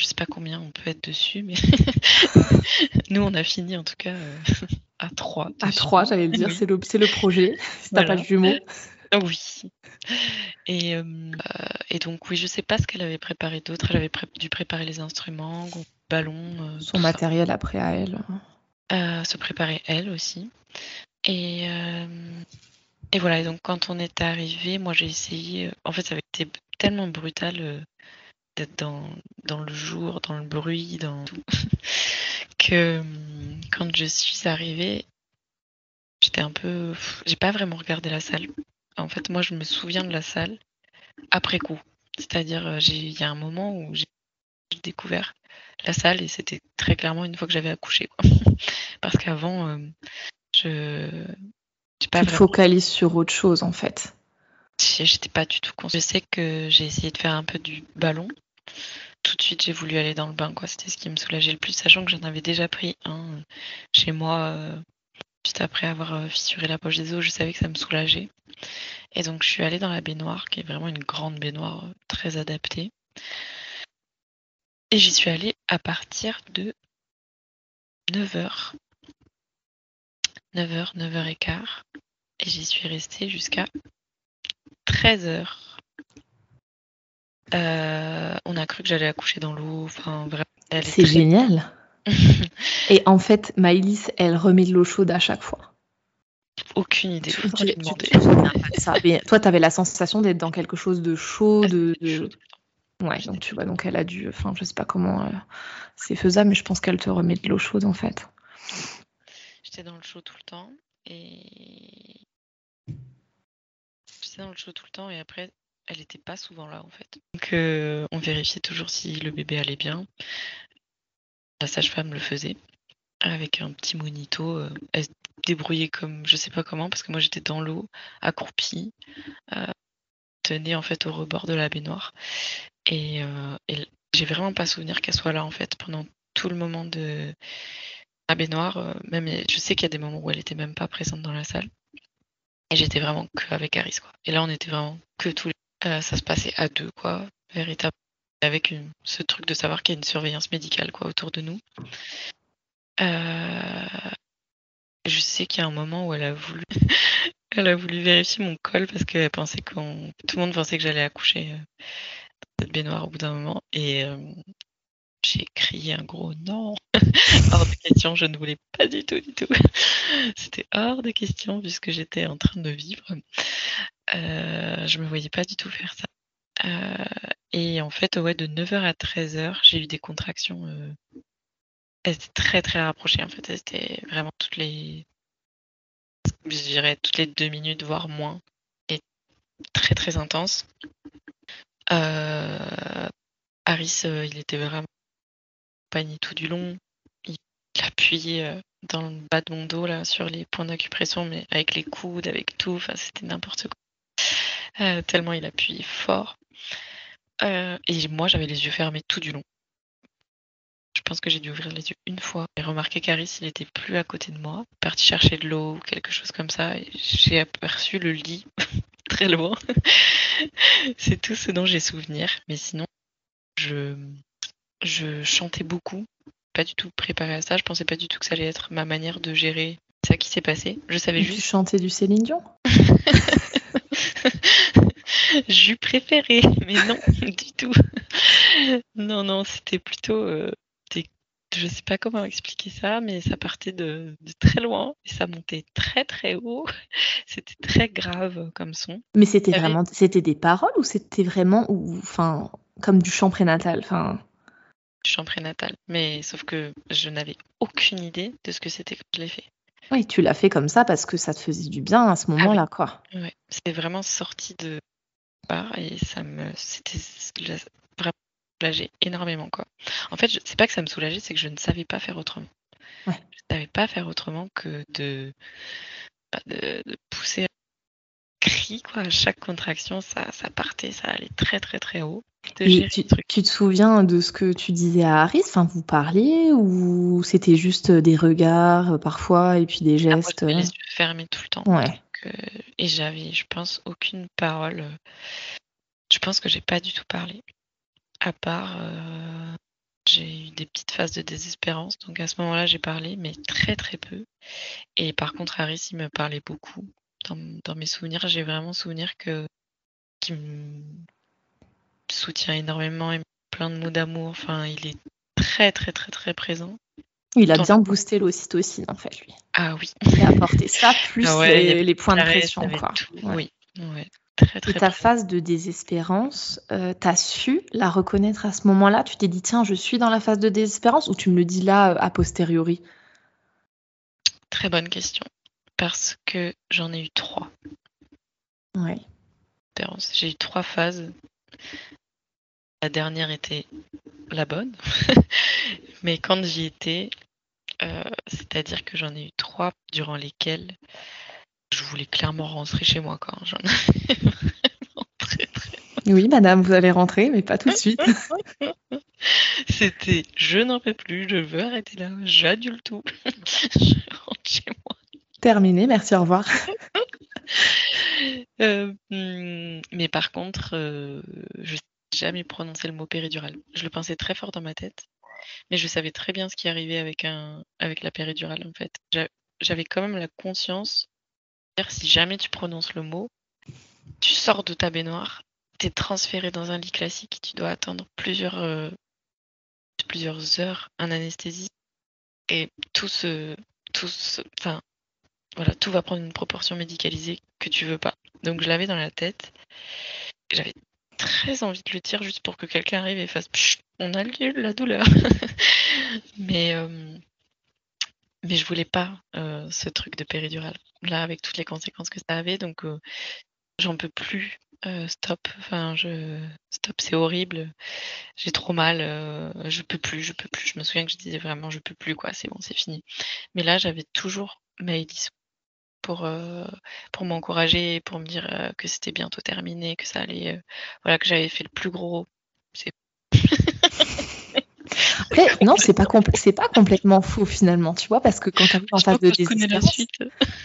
Je sais pas combien on peut être dessus, mais nous on a fini en tout cas à 3. À 3, j'allais dire, c'est le, le projet. Si t'as pas de jumeaux. Oui. Et, et, donc, oui, je sais pas ce qu'elle avait préparé d'autre. Elle avait dû préparer les instruments, ballon. Son matériel après à elle. se préparer elle aussi. Et et voilà, donc quand on est arrivé, moi j'ai essayé, euh, en fait ça avait été tellement brutal euh, d'être dans, dans le jour, dans le bruit, dans tout, que quand je suis arrivée, j'étais un peu... J'ai pas vraiment regardé la salle. En fait, moi je me souviens de la salle après coup. C'est-à-dire, euh, il y a un moment où j'ai découvert la salle et c'était très clairement une fois que j'avais accouché. Parce qu'avant, je tu te focalises sur autre chose en fait. J'étais pas du tout consciente. Je sais que j'ai essayé de faire un peu du ballon. Tout de suite, j'ai voulu aller dans le bain. quoi. C'était ce qui me soulageait le plus, sachant que j'en avais déjà pris un chez moi euh, juste après avoir euh, fissuré la poche des os. Je savais que ça me soulageait. Et donc, je suis allée dans la baignoire, qui est vraiment une grande baignoire euh, très adaptée. Et j'y suis allée à partir de 9h 9h, 9h15. Et j'y suis restée jusqu'à 13h. Euh, on a cru que j'allais accoucher dans l'eau. Enfin, C'est génial. et en fait, Maïlis, elle remet de l'eau chaude à chaque fois. Aucune idée. toi, tu avais la sensation d'être dans quelque chose de chaud, de, Ouais, donc tu vois, donc elle a dû. Enfin, je sais pas comment euh, c'est faisable, mais je pense qu'elle te remet de l'eau chaude en fait. J'étais dans le show tout le temps et j'étais dans le show tout le temps et après elle n'était pas souvent là en fait. Donc euh, on vérifiait toujours si le bébé allait bien. La sage-femme le faisait avec un petit monito. Euh, elle se débrouillait comme je sais pas comment parce que moi j'étais dans l'eau, accroupie, euh, tenait en fait au rebord de la baignoire et, et j'ai vraiment pas souvenir qu'elle soit là en fait pendant tout le moment de la baignoire, euh, même je sais qu'il y a des moments où elle était même pas présente dans la salle. Et j'étais vraiment que avec Aris, quoi. Et là, on était vraiment que tous les. Euh, ça se passait à deux, quoi, véritablement. Avec ce truc de savoir qu'il y a une surveillance médicale, quoi, autour de nous. Euh, Je sais qu'il y a un moment où elle a voulu, elle a voulu vérifier mon col parce qu'elle pensait qu'on, tout le monde pensait que j'allais accoucher euh, dans cette baignoire au bout d'un moment. Et euh, j'ai crié un gros non. hors de question, je ne voulais pas du tout, du tout. C'était hors de question puisque j'étais en train de vivre. Euh, je me voyais pas du tout faire ça. Euh, et en fait, ouais, de 9h à 13h, j'ai eu des contractions. Euh, elles étaient très très rapprochées en fait. Elles étaient vraiment toutes les. Je dirais toutes les deux minutes, voire moins. Et très très intenses. Euh, Harris, il était vraiment panier tout du long. Il appuyait dans le bas de mon dos là sur les points d'acupression, mais avec les coudes, avec tout. Enfin, c'était n'importe quoi. tellement il appuyait fort. Euh, et moi, j'avais les yeux fermés tout du long. Je pense que j'ai dû ouvrir les yeux une fois et remarquer qu'Aris, il était plus à côté de moi, parti chercher de l'eau ou quelque chose comme ça. J'ai aperçu le lit très loin. C'est tout ce dont j'ai souvenir. Mais sinon, je, je chantais beaucoup. Pas du tout préparé à ça. Je pensais pas du tout que ça allait être ma manière de gérer ça qui s'est passé. Je savais juste. Tu chantais du Céline Dion? J'eus préféré, mais non, du tout. non, non, c'était plutôt. Euh, je sais pas comment expliquer ça, mais ça partait de, très loin et ça montait très très haut. C'était très grave comme son. Mais c'était vraiment, c'était des paroles ou c'était vraiment, ou enfin, comme du chant prénatal, enfin? Du chant prénatal, mais sauf que je n'avais aucune idée de ce que c'était quand je l'ai fait. Oui, tu l'as fait comme ça parce que ça te faisait du bien à ce ah moment-là, quoi. Ouais, c'est vraiment sorti de et ça me c'était énormément quoi. En fait, c'est pas que ça me soulageait, c'est que je ne savais pas faire autrement. Je ne savais pas faire autrement que de, bah, de, pousser un cri quoi. À chaque contraction, ça, ça partait, ça allait très très très haut. tu, tu, te souviens de ce que tu disais à Harris? Enfin, vous parliez ou c'était juste des regards euh, parfois et puis des ah, gestes les yeux fermés tout le temps. Ouais et j'avais, je pense, aucune parole. Je pense que j'ai pas du tout parlé. À part, euh, j'ai eu des petites phases de désespérance. Donc à ce moment-là, j'ai parlé, mais très très peu. Et par contre, Harris, il me parlait beaucoup. Dans, mes souvenirs, j'ai vraiment souvenir que qu'il me soutient énormément et plein de mots d'amour. Enfin, il est très très très très présent. Il a bien boosté l'ocytocine, en fait, lui. Ah oui. Il a apporté ça, plus ah les, points de pression. Quoi. Oui, Très, très, Et ta phase de désespérance, euh, tu as su la reconnaître à ce moment-là? Tu t'es dit, tiens, je suis dans la phase de désespérance ou tu me le dis là, euh, a posteriori? Très bonne question. Parce que j'en ai eu trois. Oui. J'ai eu trois phases. La dernière était la bonne. Mais quand j'y étais, euh, c'est-à-dire que j'en ai eu trois durant lesquelles je voulais clairement rentrer chez moi. Quand j'en très, très Oui, madame, vous allez rentrer, mais pas tout de suite. C'était je n'en peux plus, je veux arrêter là, j'adule tout. je rentre chez moi. Terminé, merci, au revoir. Euh, hmm, mais par contre, euh, je jamais prononcé le mot péridurale. Je le pensais très fort dans ma tête, mais je savais très bien ce qui arrivait avec, un, avec la péridurale en fait. J'avais quand même la conscience, si jamais tu prononces le mot, tu sors de ta baignoire, tu es transféré dans un lit classique, tu dois attendre plusieurs, euh, plusieurs heures en anesthésie et tout ce, tout voilà, tout va prendre une proportion médicalisée que tu veux pas. Donc je l'avais dans la tête. J'avais très envie de le dire juste pour que quelqu'un arrive et fasse on a lieu la douleur. mais, euh, mais je voulais pas euh, ce truc de péridurale. Là, avec toutes les conséquences que ça avait, donc euh, j'en peux plus. stop. Enfin, je stop, c'est horrible. J'ai trop mal. je peux plus, je peux plus. Je me souviens que je disais vraiment je peux plus quoi. C'est bon, c'est fini. Mais là, j'avais toujours Maëlys pour, euh, pour m'encourager, pour me dire euh, que c'était bientôt terminé, que ça allait, euh, voilà, que j'avais fait le plus gros. Non, c'est pas c'est pas complètement faux finalement, tu vois, parce que quand tu arrives en phase de désespérance,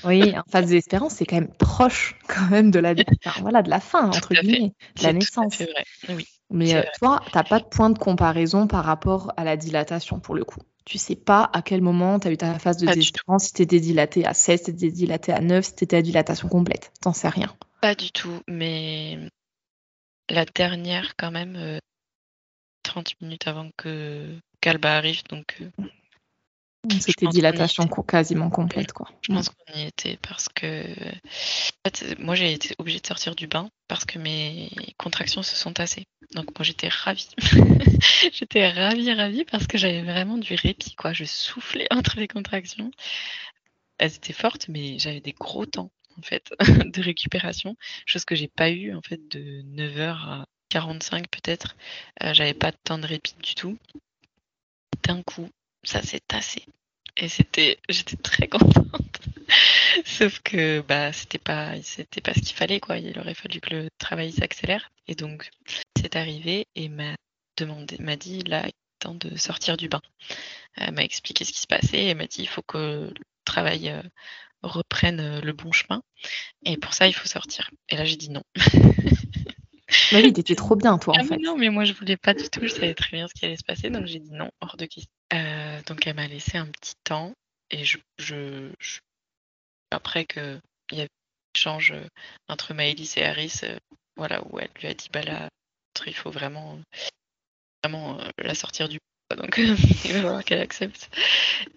oui, en phase de désespérance, c'est quand même proche quand même de la, voilà, de la fin entre guillemets, de la naissance. Vrai. Oui, Mais toi, tu t'as pas de point de comparaison par rapport à la dilatation pour le coup. Tu sais pas à quel moment tu as eu ta phase de désespérance, si tu étais dilatée à 16, si tu étais dilatée à 9, si tu étais à dilatation complète. T'en sais rien. Pas du tout, mais la dernière, quand même, 30 euh, minutes avant que arrive, donc. Euh, c'était dilatation quasiment complète, quoi. Je pense qu'on y était parce que. En fait, moi, j'ai été obligée de sortir du bain parce que mes contractions se sont tassées. Donc, moi, j'étais ravie. j'étais ravie, ravie parce que j'avais vraiment du répit, quoi. Je soufflais entre les contractions. Elles étaient fortes, mais j'avais des gros temps, en fait, de récupération. Chose que j'ai pas eu, en fait, de 9h à 45 peut-être. Euh, j'avais pas de temps de répit du tout. D'un coup, ça s'est tassé. Et c'était, j'étais très contente. Sauf que bah c'était pas, c'était pas ce qu'il fallait quoi. Il aurait fallu que le travail s'accélère. Et donc c'est arrivé et m'a demandé, m'a dit là il est temps de sortir du bain. Elle m'a expliqué ce qui se passait et m'a dit il faut que le travail euh, reprenne euh, le bon chemin. Et pour ça il faut sortir. Et là j'ai dit non. Mais oui, t'étais trop bien, toi, en ah fait. Non, mais moi, je voulais pas du tout. Je savais très bien ce qui allait se passer, donc j'ai dit non, hors de question. Euh, donc, elle m'a laissé un petit temps, et je, je, après que il y a eu un échange euh, entre Maëlys et Harris, euh, voilà, où elle lui a dit, bah là, il faut vraiment, vraiment la sortir du donc il va falloir qu'elle accepte.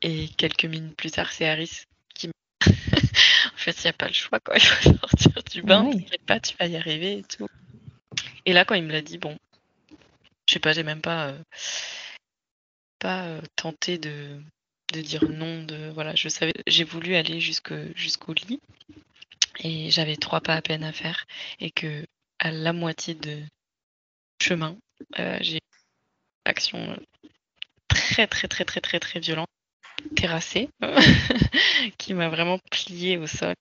Et quelques minutes plus tard, c'est Harris qui en fait, il n'y a pas le choix, quoi. Il faut sortir du bain, t'inquiète pas, tu vas y arriver et tout. Et là, quand il me l'a dit, bon, je sais pas, j'ai même pas, euh, euh, tenté de, dire non. De voilà, je savais, j'ai voulu aller jusqu'au lit et j'avais trois pas à peine à faire et que à la moitié de chemin, euh, j'ai une action très très très très très très violente, terrassée, qui m'a vraiment plié au sol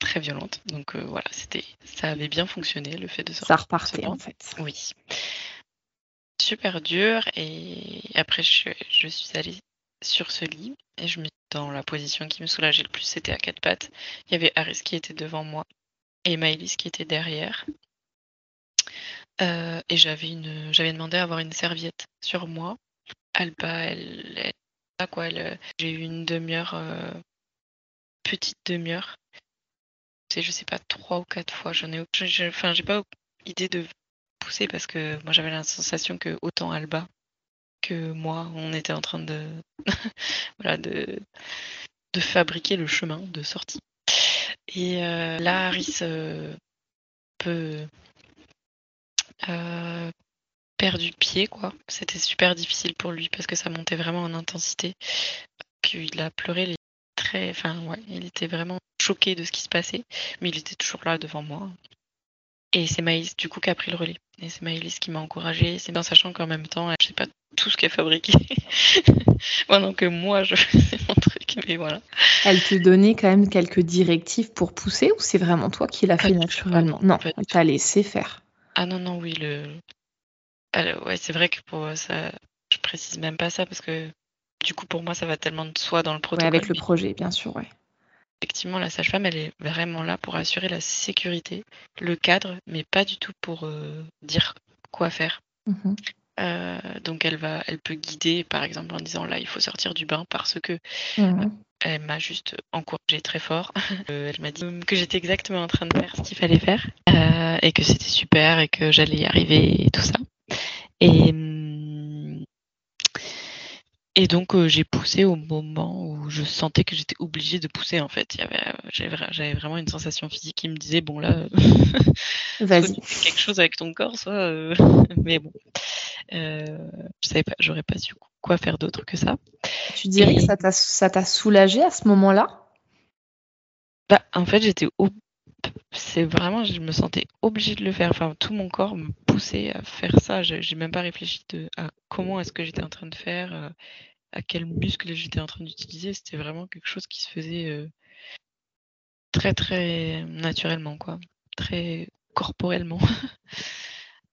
très violente. Donc euh, voilà, c'était, ça avait bien fonctionné le fait de sortir. Ça repartait en fait. Oui. Super dur et après je, suis allée sur ce lit et je me dans la position qui me soulageait le plus, c'était à quatre pattes. Il y avait Aris qui était devant moi et Maëlys qui était derrière. Euh, et j'avais une, j'avais demandé à avoir une serviette sur moi. Alba, elle, elle, quoi, elle, j'ai eu une demi-heure, euh, petite demi-heure je sais pas, trois ou quatre fois. J'en ai, enfin, j'ai pas idée de pousser parce que moi j'avais la sensation que autant Alba que moi, on était en train de, voilà, de, de fabriquer le chemin de sortie. Et euh, là, Harris euh, peut euh, perdu pied, quoi. C'était super difficile pour lui parce que ça montait vraiment en intensité. Puis il a pleuré les très, enfin ouais, il était vraiment choqué de ce qui se passait, mais il était toujours là devant moi. Et c'est Maïs du coup qui a pris le relais. Et c'est Maïlis qui m'a encouragée. C'est en sachant qu'en même temps, je sais pas tout ce qu'elle fabriquait. Pendant que moi, je faisais mon truc, mais voilà. Elle te donnait quand même quelques directives pour pousser ou c'est vraiment toi qui l'as fait naturellement? Non, elle t'a laissé faire. Ah non, non, oui, le. ouais, c'est vrai que pour ça, je précise même pas ça parce que du coup, pour moi, ça va tellement de soi dans le protocole. avec le projet, bien sûr, ouais. Effectivement, la sage-femme, elle est vraiment là pour assurer la sécurité, le cadre, mais pas du tout pour euh, dire quoi faire. Mhm. Euh, donc elle va, elle peut guider, par exemple, en disant là, il faut sortir du bain parce que mhm. elle m'a juste encouragé très fort. Euh, elle m'a dit que j'étais exactement en train de faire ce qu'il fallait faire et que c'était super et que j'allais y arriver et tout ça. Et et donc euh, j'ai poussé au moment où je sentais que j'étais obligée de pousser en fait. Il y avait, j'avais, vraiment une sensation physique qui me disait bon là, vas-y, quelque chose avec ton corps, soit. Euh, mais bon, euh, je savais pas, j'aurais pas su quoi faire d'autre que ça. Tu dirais que ça t'a, ça t'a soulagé à ce moment-là? Bah en fait j'étais c'est vraiment, je me sentais obligée de le faire. Enfin, tout mon corps me poussait à faire ça. J'ai même pas réfléchi à comment est-ce que j'étais en train de faire, euh, à quel muscle j'étais en train d'utiliser. C'était vraiment quelque chose qui se faisait euh, très très naturellement, quoi, très corporellement.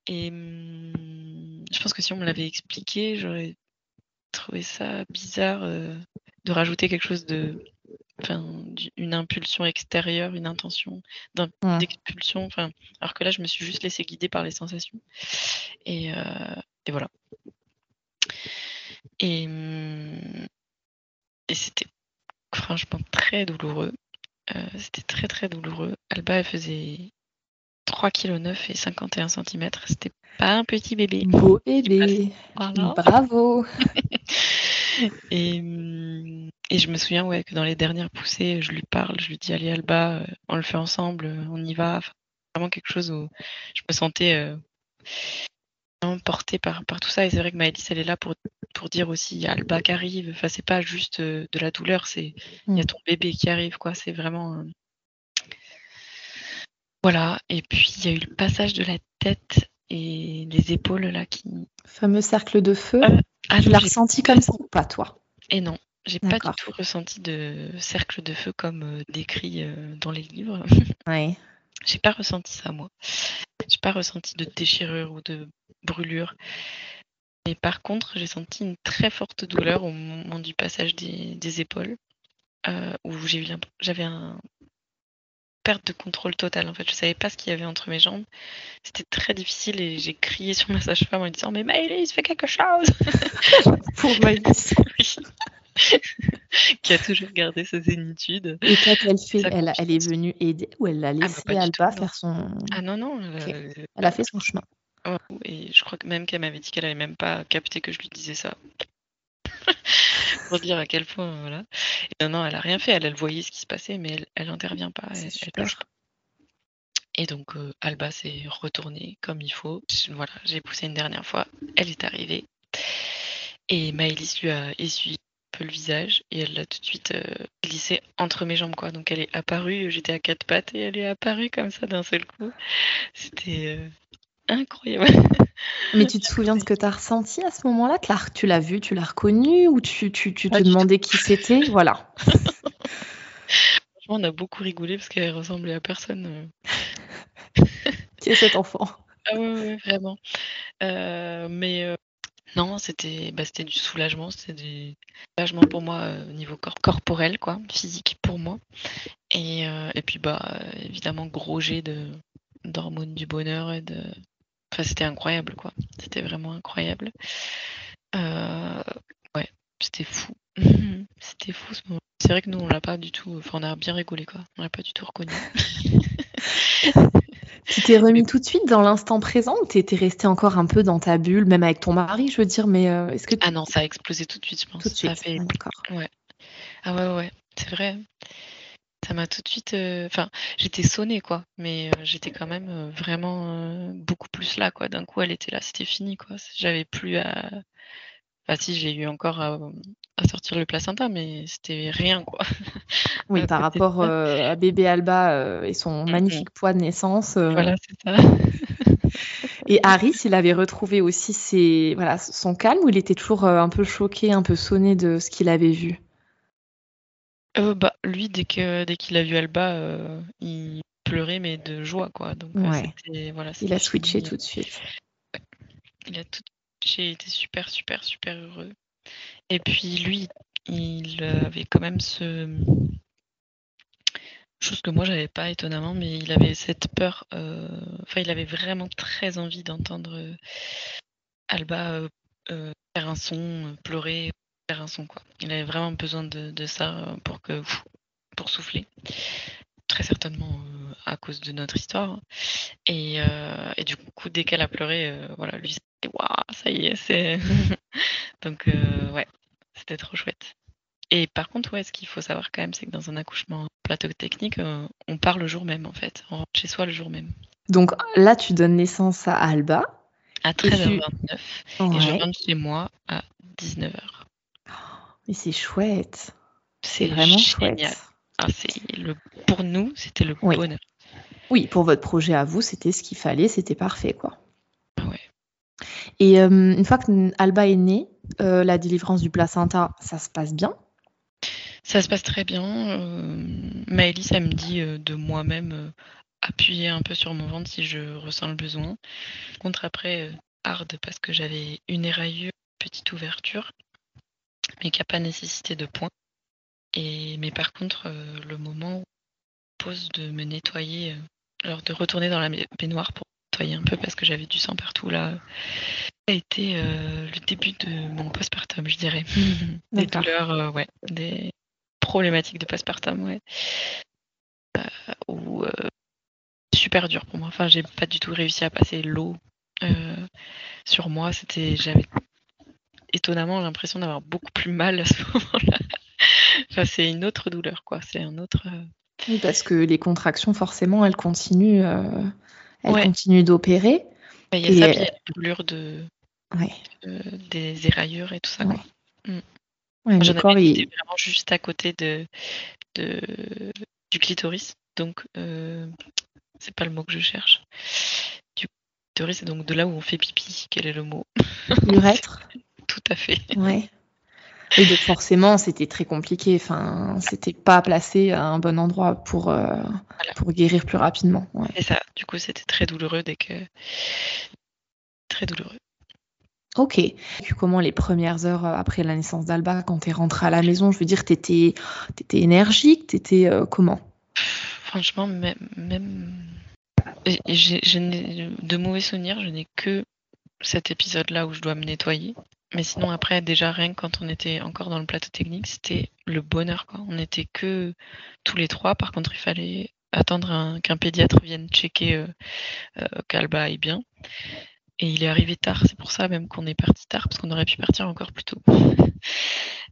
Et hum, je pense que si on me l'avait expliqué, j'aurais trouvé ça bizarre euh, de rajouter quelque chose de enfin, une impulsion extérieure, une intention d'expulsion. Enfin, alors que là, je me suis juste laissé guider par les sensations. Et, euh, et voilà. Et, hum, et c'était franchement très douloureux. Euh, c'était très très douloureux. Alba, elle faisait 3 kg 9 et 51 cm. C'était pas un petit bébé. Beau bébé. Bravo. et, et, je me souviens ouais, que dans les dernières poussées, je lui parle, je lui dis allez Alba, euh, on le fait ensemble, on y va. vraiment quelque chose où je me sentais euh, portée par, par tout ça. Et c'est vrai que Maëlys, elle est là pour, pour dire aussi il y a Alba qui arrive. Enfin, c'est pas juste euh, de la douleur, c'est il y a mm. ton bébé qui arrive, quoi. C'est vraiment. Voilà, et puis il y a eu le passage de la tête et les épaules là qui. Fameux cercle de feu. Euh, ah, tu l'as ressenti comme ça ou pas, toi? Et non, j'ai pas du tout ressenti de cercle de feu comme euh, décrit euh, dans les livres. Oui. j'ai pas ressenti ça, moi. J'ai pas ressenti de déchirure ou de brûlure. Mais par contre, j'ai senti une très forte douleur au moment du passage des, épaules, où j'avais un perte de contrôle total. En fait, je savais pas ce qu'il y avait entre mes jambes. C'était très difficile et j'ai crié sur ma sage-femme en disant Mais Maëlys, fais quelque chose Pour Maëlys. qui a toujours gardé sa zénitude. Et quand elle fait, elle, elle, est venue aider ou elle l'a ah, laissé bah, Alba faire son. Ah non, non. Elle a fait son chemin. Et je crois que même qu'elle m'avait dit qu'elle avait même pas capté que je lui disais ça. pour dire à quel point, voilà. Et non, non, elle a rien fait. Elle, elle voyait ce qui se passait, mais elle, elle intervient pas. Elle, Et donc, euh, Alba s'est retournée comme il faut. Voilà, j'ai poussé une dernière fois. Elle est arrivée. Et Maëlys lui a essuyé un peu le visage et elle l'a tout de suite euh, glissé entre mes jambes, quoi. Donc, elle est apparue. J'étais à quatre pattes et elle est apparue comme ça d'un seul coup. C'était euh, incroyable. Mais tu te souviens de ce que tu as ressenti à ce moment-là? Tu l'as vu, tu l'as reconnu ou tu, tu, tu te demandais qui c'était? Voilà. Franchement, on a beaucoup rigolé parce qu'elle ressemblait à personne. Euh. qui est cet enfant? Ah ouais, vraiment. Euh, mais euh, non, c'était bah, du soulagement, c'était du soulagement pour moi au niveau corporel, quoi, physique pour moi. Et, et puis, bah, évidemment, gros jet d'hormones du bonheur et de c'était incroyable, quoi. C'était vraiment incroyable. Euh, ouais, c'était fou. c'était fou ce moment. C'est vrai que nous, on l'a pas du tout. Enfin, on a bien rigolé, quoi. On l'a pas du tout reconnu. tu t'es remis tout de suite dans l'instant présent ou t'étais resté encore un peu dans ta bulle, même avec ton mari, je veux dire, mais euh, est-ce que. Ah non, ça a explosé tout de suite, je pense. Tout de suite. fait... Ouais. Ah ouais, ouais, c'est vrai ça m'a tout de suite. Euh, enfin, j'étais sonnée, quoi. Mais euh, j'étais quand même euh, vraiment beaucoup plus là, quoi. D'un coup, elle était là, c'était fini, quoi. J'avais plus à. Enfin, si, j'ai eu encore à, sortir le placenta, mais c'était rien, quoi. Oui, par rapport à bébé Alba et son magnifique poids de naissance. Voilà, c'est ça. et Harry, il avait retrouvé aussi ses, voilà, son calme ou il était toujours un peu choqué, un peu sonné de ce qu'il avait vu? Euh, bah, lui, dès que dès qu'il a vu Alba, euh, il pleurait, mais de joie, quoi. Donc, euh, voilà, Il a switché tout de suite. Il a tout switché, il était super, super, super heureux. Et puis lui, il avait quand même ce chose que moi j'avais pas étonnamment, mais il avait cette peur. Enfin, il avait vraiment très envie d'entendre Alba faire un son, pleurer un son quoi. Il avait vraiment besoin de, ça euh, pour que pour souffler. Très certainement euh, à cause de notre histoire. Et, euh, et du coup, dès qu'elle a pleuré, voilà, lui c'était waouh, ça y est, c'est. Donc ouais, c'était trop chouette. Et par contre, ouais, ce qu'il faut savoir quand même, c'est que dans un accouchement plateau technique, on part le jour même en fait. On rentre chez soi le jour même. Donc là, tu donnes naissance à Alba. À 13h29. Et je rentre chez moi à 19h. Mais c'est chouette. C'est vraiment chouette. Ah, le... Pour nous, c'était le bonheur. Oui, pour votre projet à vous, c'était ce qu'il fallait, c'était parfait, quoi. Ouais. Et euh, une fois que Alba est née, euh, la délivrance du placenta, ça se passe bien? Ça se passe très bien. Euh, Maëlys, elle me dit de moi-même appuyer un peu sur mon ventre si je ressens le besoin. Contre après, hard parce que j'avais une éraillure, petite ouverture mais qui n'a pas nécessité de points. Et, mais par contre, euh, le moment où je pose de me nettoyer, euh, alors de retourner dans la baignoire pour nettoyer un peu parce que j'avais du sang partout là, a été le début de mon postpartum, je dirais. des douleurs, ouais, des problématiques de postpartum, ouais. ou super dur pour moi. Enfin, j'ai pas du tout réussi à passer l'eau sur moi. C'était, j'avais étonnamment l'impression d'avoir beaucoup plus mal à ce moment-là. enfin, c'est une autre douleur, quoi. C'est un autre. Oui, parce que les contractions, forcément, elles continuent, elles continuent d'opérer. Il y a ça, la douleur de, des éraillures et tout ça. Quoi. Mm. J'en avais il... vraiment juste à côté de, de du clitoris. Donc, euh, c'est pas le mot que je cherche. Du clitoris, c'est donc de là où on fait pipi. Quel est le mot? L'urètre Tout à fait. Ouais. Et donc forcément, c'était très compliqué. Enfin, c'était pas placé à un bon endroit pour, euh, pour guérir plus rapidement. Ouais. C'est ça. Du coup, c'était très douloureux dès que. Très douloureux. Ok. Comment les premières heures après la naissance d'Alba, quand tu es rentrée à la maison, je veux dire, tu étais, énergique, tu étais euh, comment? Franchement, même. même... de mauvais souvenirs, je n'ai que cet épisode-là où je dois me nettoyer. Mais sinon, après, déjà, rien que quand on était encore dans le plateau technique, c'était le bonheur. Quoi. On n'était que tous les trois. Par contre, il fallait attendre qu'un pédiatre vienne checker euh, euh qu'Alba aille bien. Et il est arrivé tard, c'est pour ça même qu'on est parti tard, parce qu'on aurait pu partir encore plus tôt.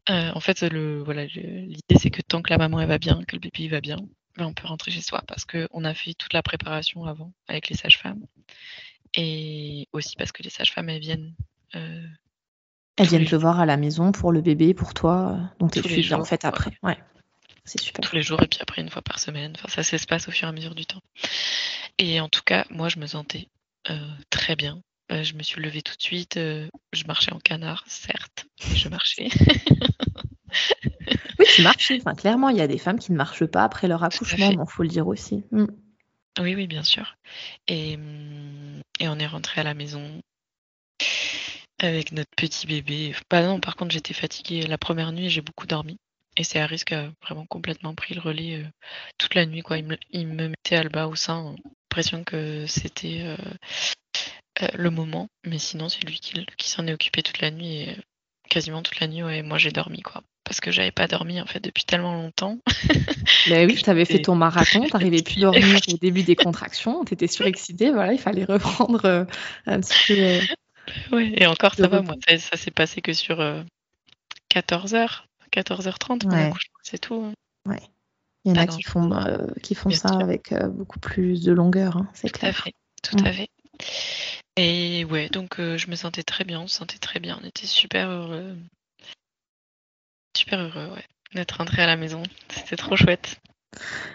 Euh, en fait, voilà, l'idée c'est que tant que la maman va bien, que le bébé va bien, ben, on peut rentrer chez soi, parce qu'on a fait toute la préparation avant avec les sages-femmes. Et aussi parce que les sages-femmes, elles viennent. Elles viennent te voir à la maison pour le bébé, pour toi, donc tu es suivi en fait après. Ouais. C'est super. Tous les jours et puis après une fois par semaine. Enfin, ça s'espace au fur et à mesure du temps. Et en tout cas, moi, je me sentais euh, très bien. Euh, je me suis levée tout de suite. Euh, je marchais en canard, certes, mais je marchais. oui, tu marchais. Enfin, clairement, il y a des femmes qui ne marchent pas après leur accouchement, il faut le dire aussi. Mm. Oui, oui, bien sûr. Et, mm, et on est rentré à la maison avec notre petit bébé. Bah non, par contre, j'étais fatiguée la première nuit, j'ai beaucoup dormi. Et c'est Harris qui a vraiment complètement pris le relais euh, toute la nuit. Quoi. Il, me, il me mettait Alba au sein. L'impression que c'était euh, le moment, mais sinon c'est lui qui, s'en est occupé toute la nuit et quasiment toute la nuit. et moi j'ai dormi quoi, parce que j'avais pas dormi en fait depuis tellement longtemps. Mais oui, tu avais fait ton marathon, t'arrivais plus dormir au début des contractions, t'étais surexcitée, voilà, il fallait reprendre euh, un petit peu. Euh, et encore ça va, moi ça, s'est passé que sur 14h, 14h30 c'est tout. Hein. Ouais. Il y en a qui font, qui font ça avec beaucoup plus de longueur, hein, c'est clair. Tout à fait, tout à fait. Et ouais, donc euh, je me sentais très bien, on se sentait très bien, on était super heureux. Super heureux, ouais, d'être rentré à la maison. C'était trop chouette.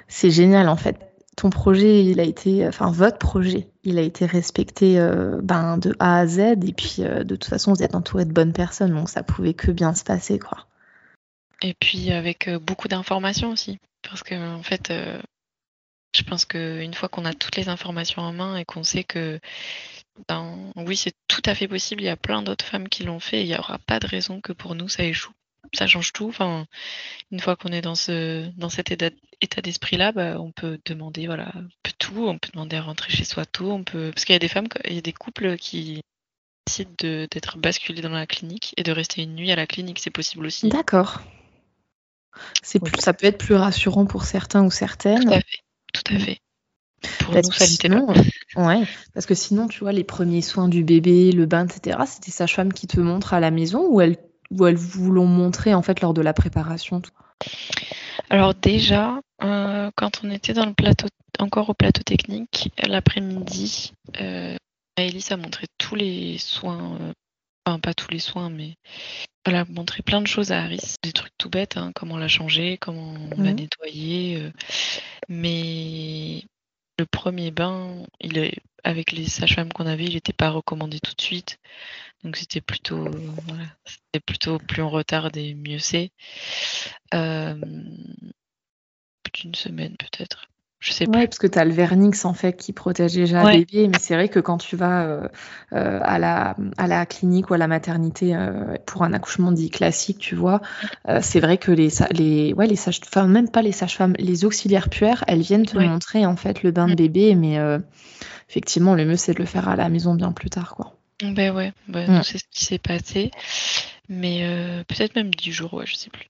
C'est génial en fait. Ton projet, il a été, enfin votre projet, il a été respecté euh, ben, de A à Z et puis euh, de toute façon vous êtes entouré de bonnes personnes donc ça pouvait que bien se passer quoi. Et puis avec beaucoup d'informations aussi parce que en fait je pense qu'une fois qu'on a toutes les informations en main et qu'on sait que ben, oui, c'est tout à fait possible, il y a plein d'autres femmes qui l'ont fait, il n'y aura pas de raison que pour nous ça échoue. Ça change tout. Enfin, une fois qu'on est dans ce dans cet état, d'esprit-là, bah, on peut demander voilà, peut tout, on peut demander à rentrer chez soi tout, on peut parce qu'il y a des femmes, il y a des couples qui décident d'être basculés dans la clinique et de rester une nuit à la clinique, c'est possible aussi. D'accord. C'est plus, ça peut être plus rassurant pour certains ou certaines. Tout à fait. Tout à fait. Pour parce, que sinon, ouais, parce que sinon, tu vois, les premiers soins du bébé, le bain, etc., c'était sa femme qui te montre à la maison ou elle, ou elle vous l'ont montré en fait lors de la préparation Alors déjà, euh, quand on était dans le plateau, encore au plateau technique, l'après-midi, euh, a montré tous les soins, euh, enfin pas tous les soins, mais elle a montré plein de choses à Harris, des trucs tout bêtes, hein, comment la changer, comment la mhm. nettoyer. Euh. mais le premier bain, il est, avec les sages-femmes qu'on avait, il n'était pas recommandé tout de suite. Donc c'était plutôt, voilà, c'était plutôt plus on retarde et mieux c'est. Euh, plus d'une semaine peut-être. Je sais ouais, parce que tu as le vernix en fait qui protège déjà le bébé, mais c'est vrai que quand tu vas euh, euh, à, la, à la clinique ou à la maternité euh, pour un accouchement dit classique, tu vois, c'est vrai que les, les, ouais, les sages-femmes, même pas les sages-femmes, les auxiliaires puères, elles viennent te montrer en fait le bain de mm. bébé, mais effectivement, le mieux c'est de le faire à la maison bien plus tard, quoi. Ben ouais, ben c'est ce qui s'est passé. Mais euh, peut-être même 10 jours, ouais, je sais plus.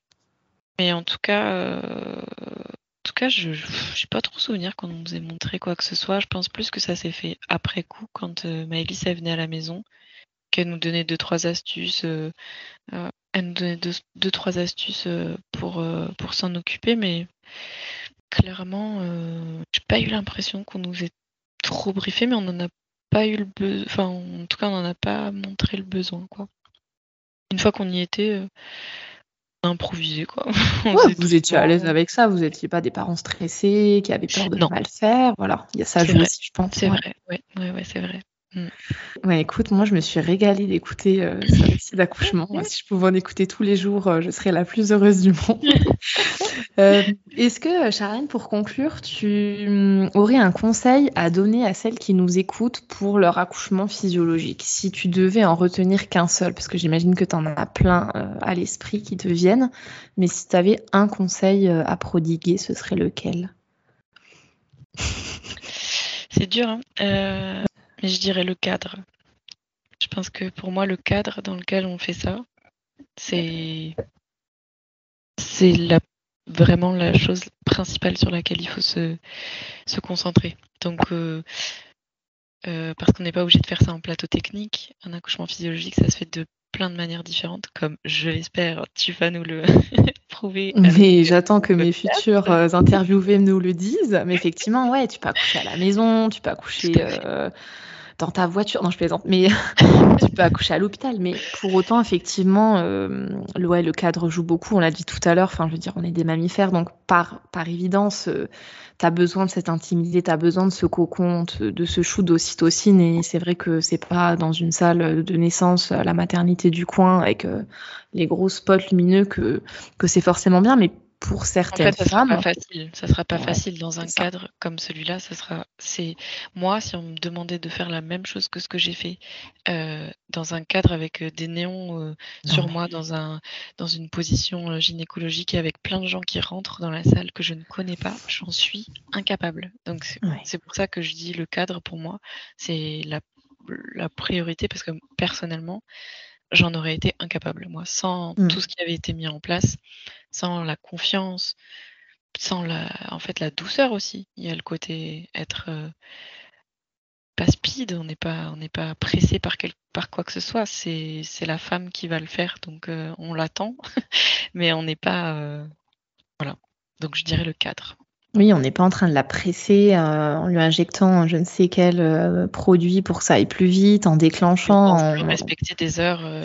Mais en tout cas, euh, en tout cas, je n'ai pas trop souvenir qu'on nous ait montré quoi que ce soit. Je pense plus que ça s'est fait après coup, quand euh, Maëlys elle venait à la maison, qu'elle nous donnait deux trois astuces. elle nous donnait deux, trois astuces pour pour s'en occuper, mais clairement, j'ai pas eu l'impression qu'on nous ait trop briefé, mais on en a pas eu le besoin. Enfin, en tout cas, on n'en a pas montré le besoin, quoi. Une fois qu'on y était, euh, on a improvisé, quoi. vous étiez à l'aise avec ça, vous n'étiez pas des parents stressés, qui avaient peur de mal faire. Voilà, il y a ça aussi, je pense. C'est vrai, ouais, ouais, ouais c'est vrai. Mm. Ouais, écoute, moi je me suis régalée d'écouter euh, ce récit d'accouchement. si je pouvais en écouter tous les jours, euh, je serais la plus heureuse du monde. Euh, est-ce que, Charlène, pour conclure, tu mm, aurais un conseil à donner à celles qui nous écoutent pour leur accouchement physiologique? Si tu devais en retenir qu'un seul, parce que j'imagine que tu en as plein à l'esprit qui te viennent, mais si tu avais un conseil à prodiguer, ce serait lequel? C'est dur, hein mais je dirais le cadre. Je pense que pour moi, le cadre dans lequel on fait ça, c'est vraiment la chose principale sur laquelle il faut se, se concentrer. Donc, euh, euh, parce qu'on n'est pas obligé de faire ça en plateau technique, un accouchement physiologique, ça se fait de plein de manières différentes, comme je l'espère, tu vas nous le Mais j'attends que mes futurs euh, interviewés nous le disent. Mais effectivement, ouais, tu peux accoucher à la maison, tu peux accoucher dans ta voiture. Non, je plaisante, mais tu peux accoucher à l'hôpital. Mais pour autant, effectivement, euh, le, le cadre joue beaucoup. On l'a dit tout à l'heure. Enfin, je veux dire, on est des mammifères, donc par, évidence, euh, tu as besoin de cette intimité, tu as besoin de ce cocon, de ce chou d'ocytocine. Et c'est vrai que c'est pas dans une salle de naissance la maternité du coin avec euh, les gros spots lumineux que, que c'est forcément bien. Mais pour certaines en fait, ça femmes. Sera pas facile. Ça sera pas facile dans un cadre comme celui-là. Ça sera, c'est moi si on me demandait de faire la même chose que ce que j'ai fait euh, dans un cadre avec euh, des néons euh, sur moi, dans un dans une position gynécologique et avec plein de gens qui rentrent dans la salle que je ne connais pas, j'en suis incapable. Donc c'est pour ça que je dis le cadre pour moi, c'est la la priorité parce que personnellement, j'en aurais été incapable, moi, sans mmh. tout ce qui avait été mis en place, sans la confiance, sans la, en fait, la douceur aussi. Il y a le côté être euh, pas speed, on n'est pas, on n'est pas pressé par, quel, par quoi que ce soit. C'est, c'est la femme qui va le faire, donc euh, on l'attend, mais on n'est pas, euh, voilà. Donc je dirais le cadre. Oui, on n'est pas en train de la presser euh, en lui injectant je ne sais quel euh, produit pour que ça aille plus vite, en déclenchant. On respecter des heures euh,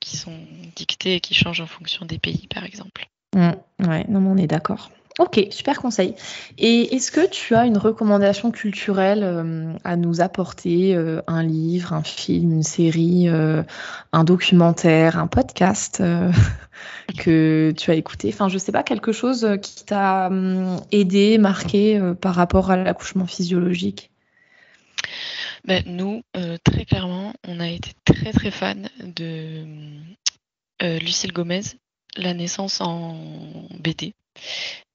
qui sont dictées et qui changent en fonction des pays, par exemple. Oui, mmh, ouais, non, on est d'accord. Ok, super conseil. Et est-ce que tu as une recommandation culturelle à nous apporter Un livre, un film, une série, un documentaire, un podcast que tu as écouté? Enfin, je sais pas, quelque chose qui t'a hum, aidé, marqué euh, par rapport à l'accouchement physiologique? Ben, Nous, euh, très clairement, on a été très très fan de euh, Lucille Gomez, La naissance en BD.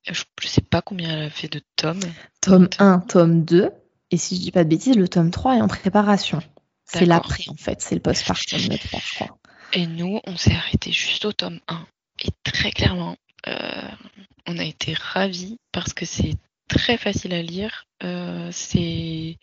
Je ne sais pas combien elle a fait de tomes. Tome 1, tome 2. Et si je dis pas de bêtises, le tome 3 est en préparation. C'est l'après, en fait. C'est le postpartum, le 3, je crois. Et nous, on s'est arrêté juste au tome 1. Et très clairement, euh, on a été ravis parce que c'est très facile à lire. Euh, c'est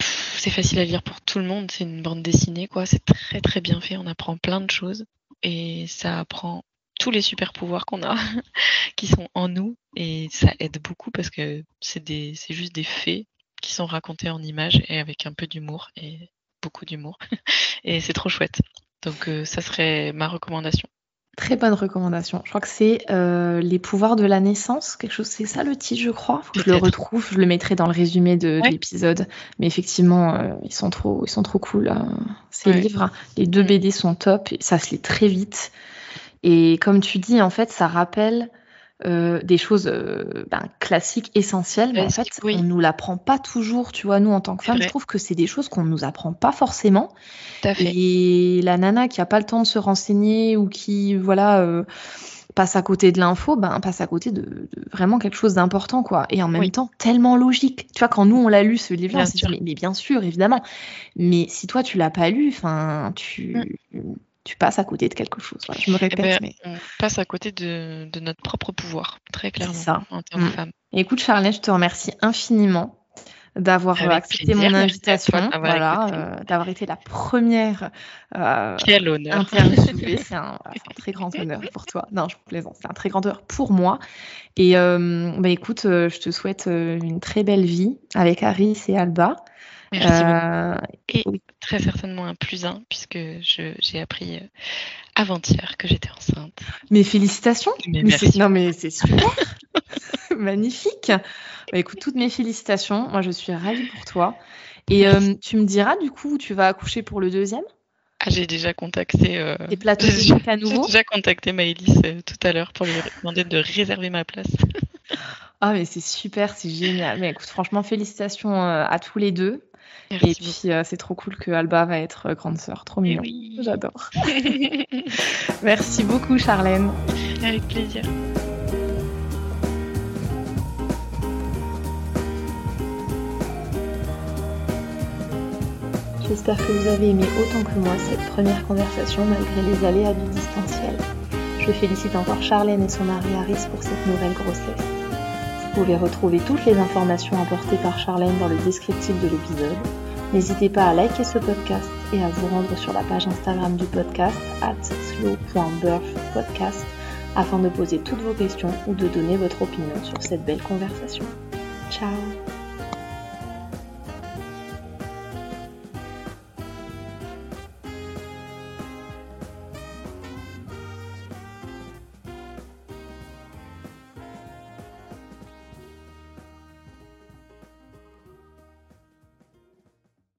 c'est facile à lire pour tout le monde. C'est une bande dessinée, quoi. C'est très très bien fait. On apprend plein de choses et ça apprend tous les super pouvoirs qu'on a, qui sont en nous, et ça aide beaucoup parce que c'est des, c'est juste des faits qui sont racontés en images et avec un peu d'humour et beaucoup d'humour, et c'est trop chouette. Donc euh, ça serait ma recommandation. Très bonne recommandation. Je crois que c'est euh, Les pouvoirs de la naissance, quelque chose, c'est ça le titre, je crois. Faut que je le retrouve, je le mettrai dans le résumé de, l'épisode. Mais effectivement, euh, ils sont trop, ils sont trop cool ces livres. Les deux mm. BD sont top, ça se lit très vite. Et comme tu dis, en fait, ça rappelle euh, des choses euh, ben, classiques, essentielles, mais en fait, on nous l'apprend pas toujours, tu vois, nous, en tant que femmes, je trouve que c'est des choses qu'on nous apprend pas forcément. Et la nana qui a pas le temps de se renseigner ou qui, voilà, euh, passe à côté de l'info, ben passe à côté de, vraiment quelque chose d'important, quoi. Et en même temps, tellement logique. Tu vois, quand nous on l'a lu ce livre-là, mais, bien sûr, évidemment. Mais si toi tu l'as pas lu, enfin, tu mm. Tu passes à côté de quelque chose. je me eh répète, ben, mais on passe à côté de, notre propre pouvoir, très clairement, ça. en mm. Écoute, Charlotte, je te remercie infiniment d'avoir accepté mon invitation, voilà, euh, d'avoir été la première euh, Quel honneur. C'est un, très grand honneur pour toi. Non, je plaisante. C'est un très grand honneur pour moi. Et euh, bah, écoute, euh, je te souhaite une très belle vie avec Harris et Alba. Merci Et très certainement un plus un, puisque j'ai appris avant-hier que j'étais enceinte. Mais félicitations. Mais non, mais c'est super. Magnifique. Bah, écoute, toutes mes félicitations. Moi, je suis ravie pour toi. Et euh, tu me diras, du coup, où tu vas accoucher pour le deuxième? Ah, j'ai déjà contacté. Euh... plateaux à nouveau? J'ai déjà contacté Maëlys euh, tout à l'heure pour lui demander de réserver ma place. ah, mais c'est super, c'est génial. Mais écoute, franchement, félicitations euh, à tous les deux. Et puis, c'est trop cool que Alba va être grande sœur. Trop mignon. J'adore. Merci beaucoup, Charlène. Avec plaisir. J'espère que vous avez aimé autant que moi cette première conversation malgré les aléas du distanciel. Je félicite encore Charlène et son mari Harris pour cette nouvelle grossesse. Vous pouvez retrouver toutes les informations apportées par Charlène dans le descriptif de l'épisode. N'hésitez pas à liker ce podcast et à vous rendre sur la page Instagram du podcast at slow.birthpodcast afin de poser toutes vos questions ou de donner votre opinion sur cette belle conversation. Ciao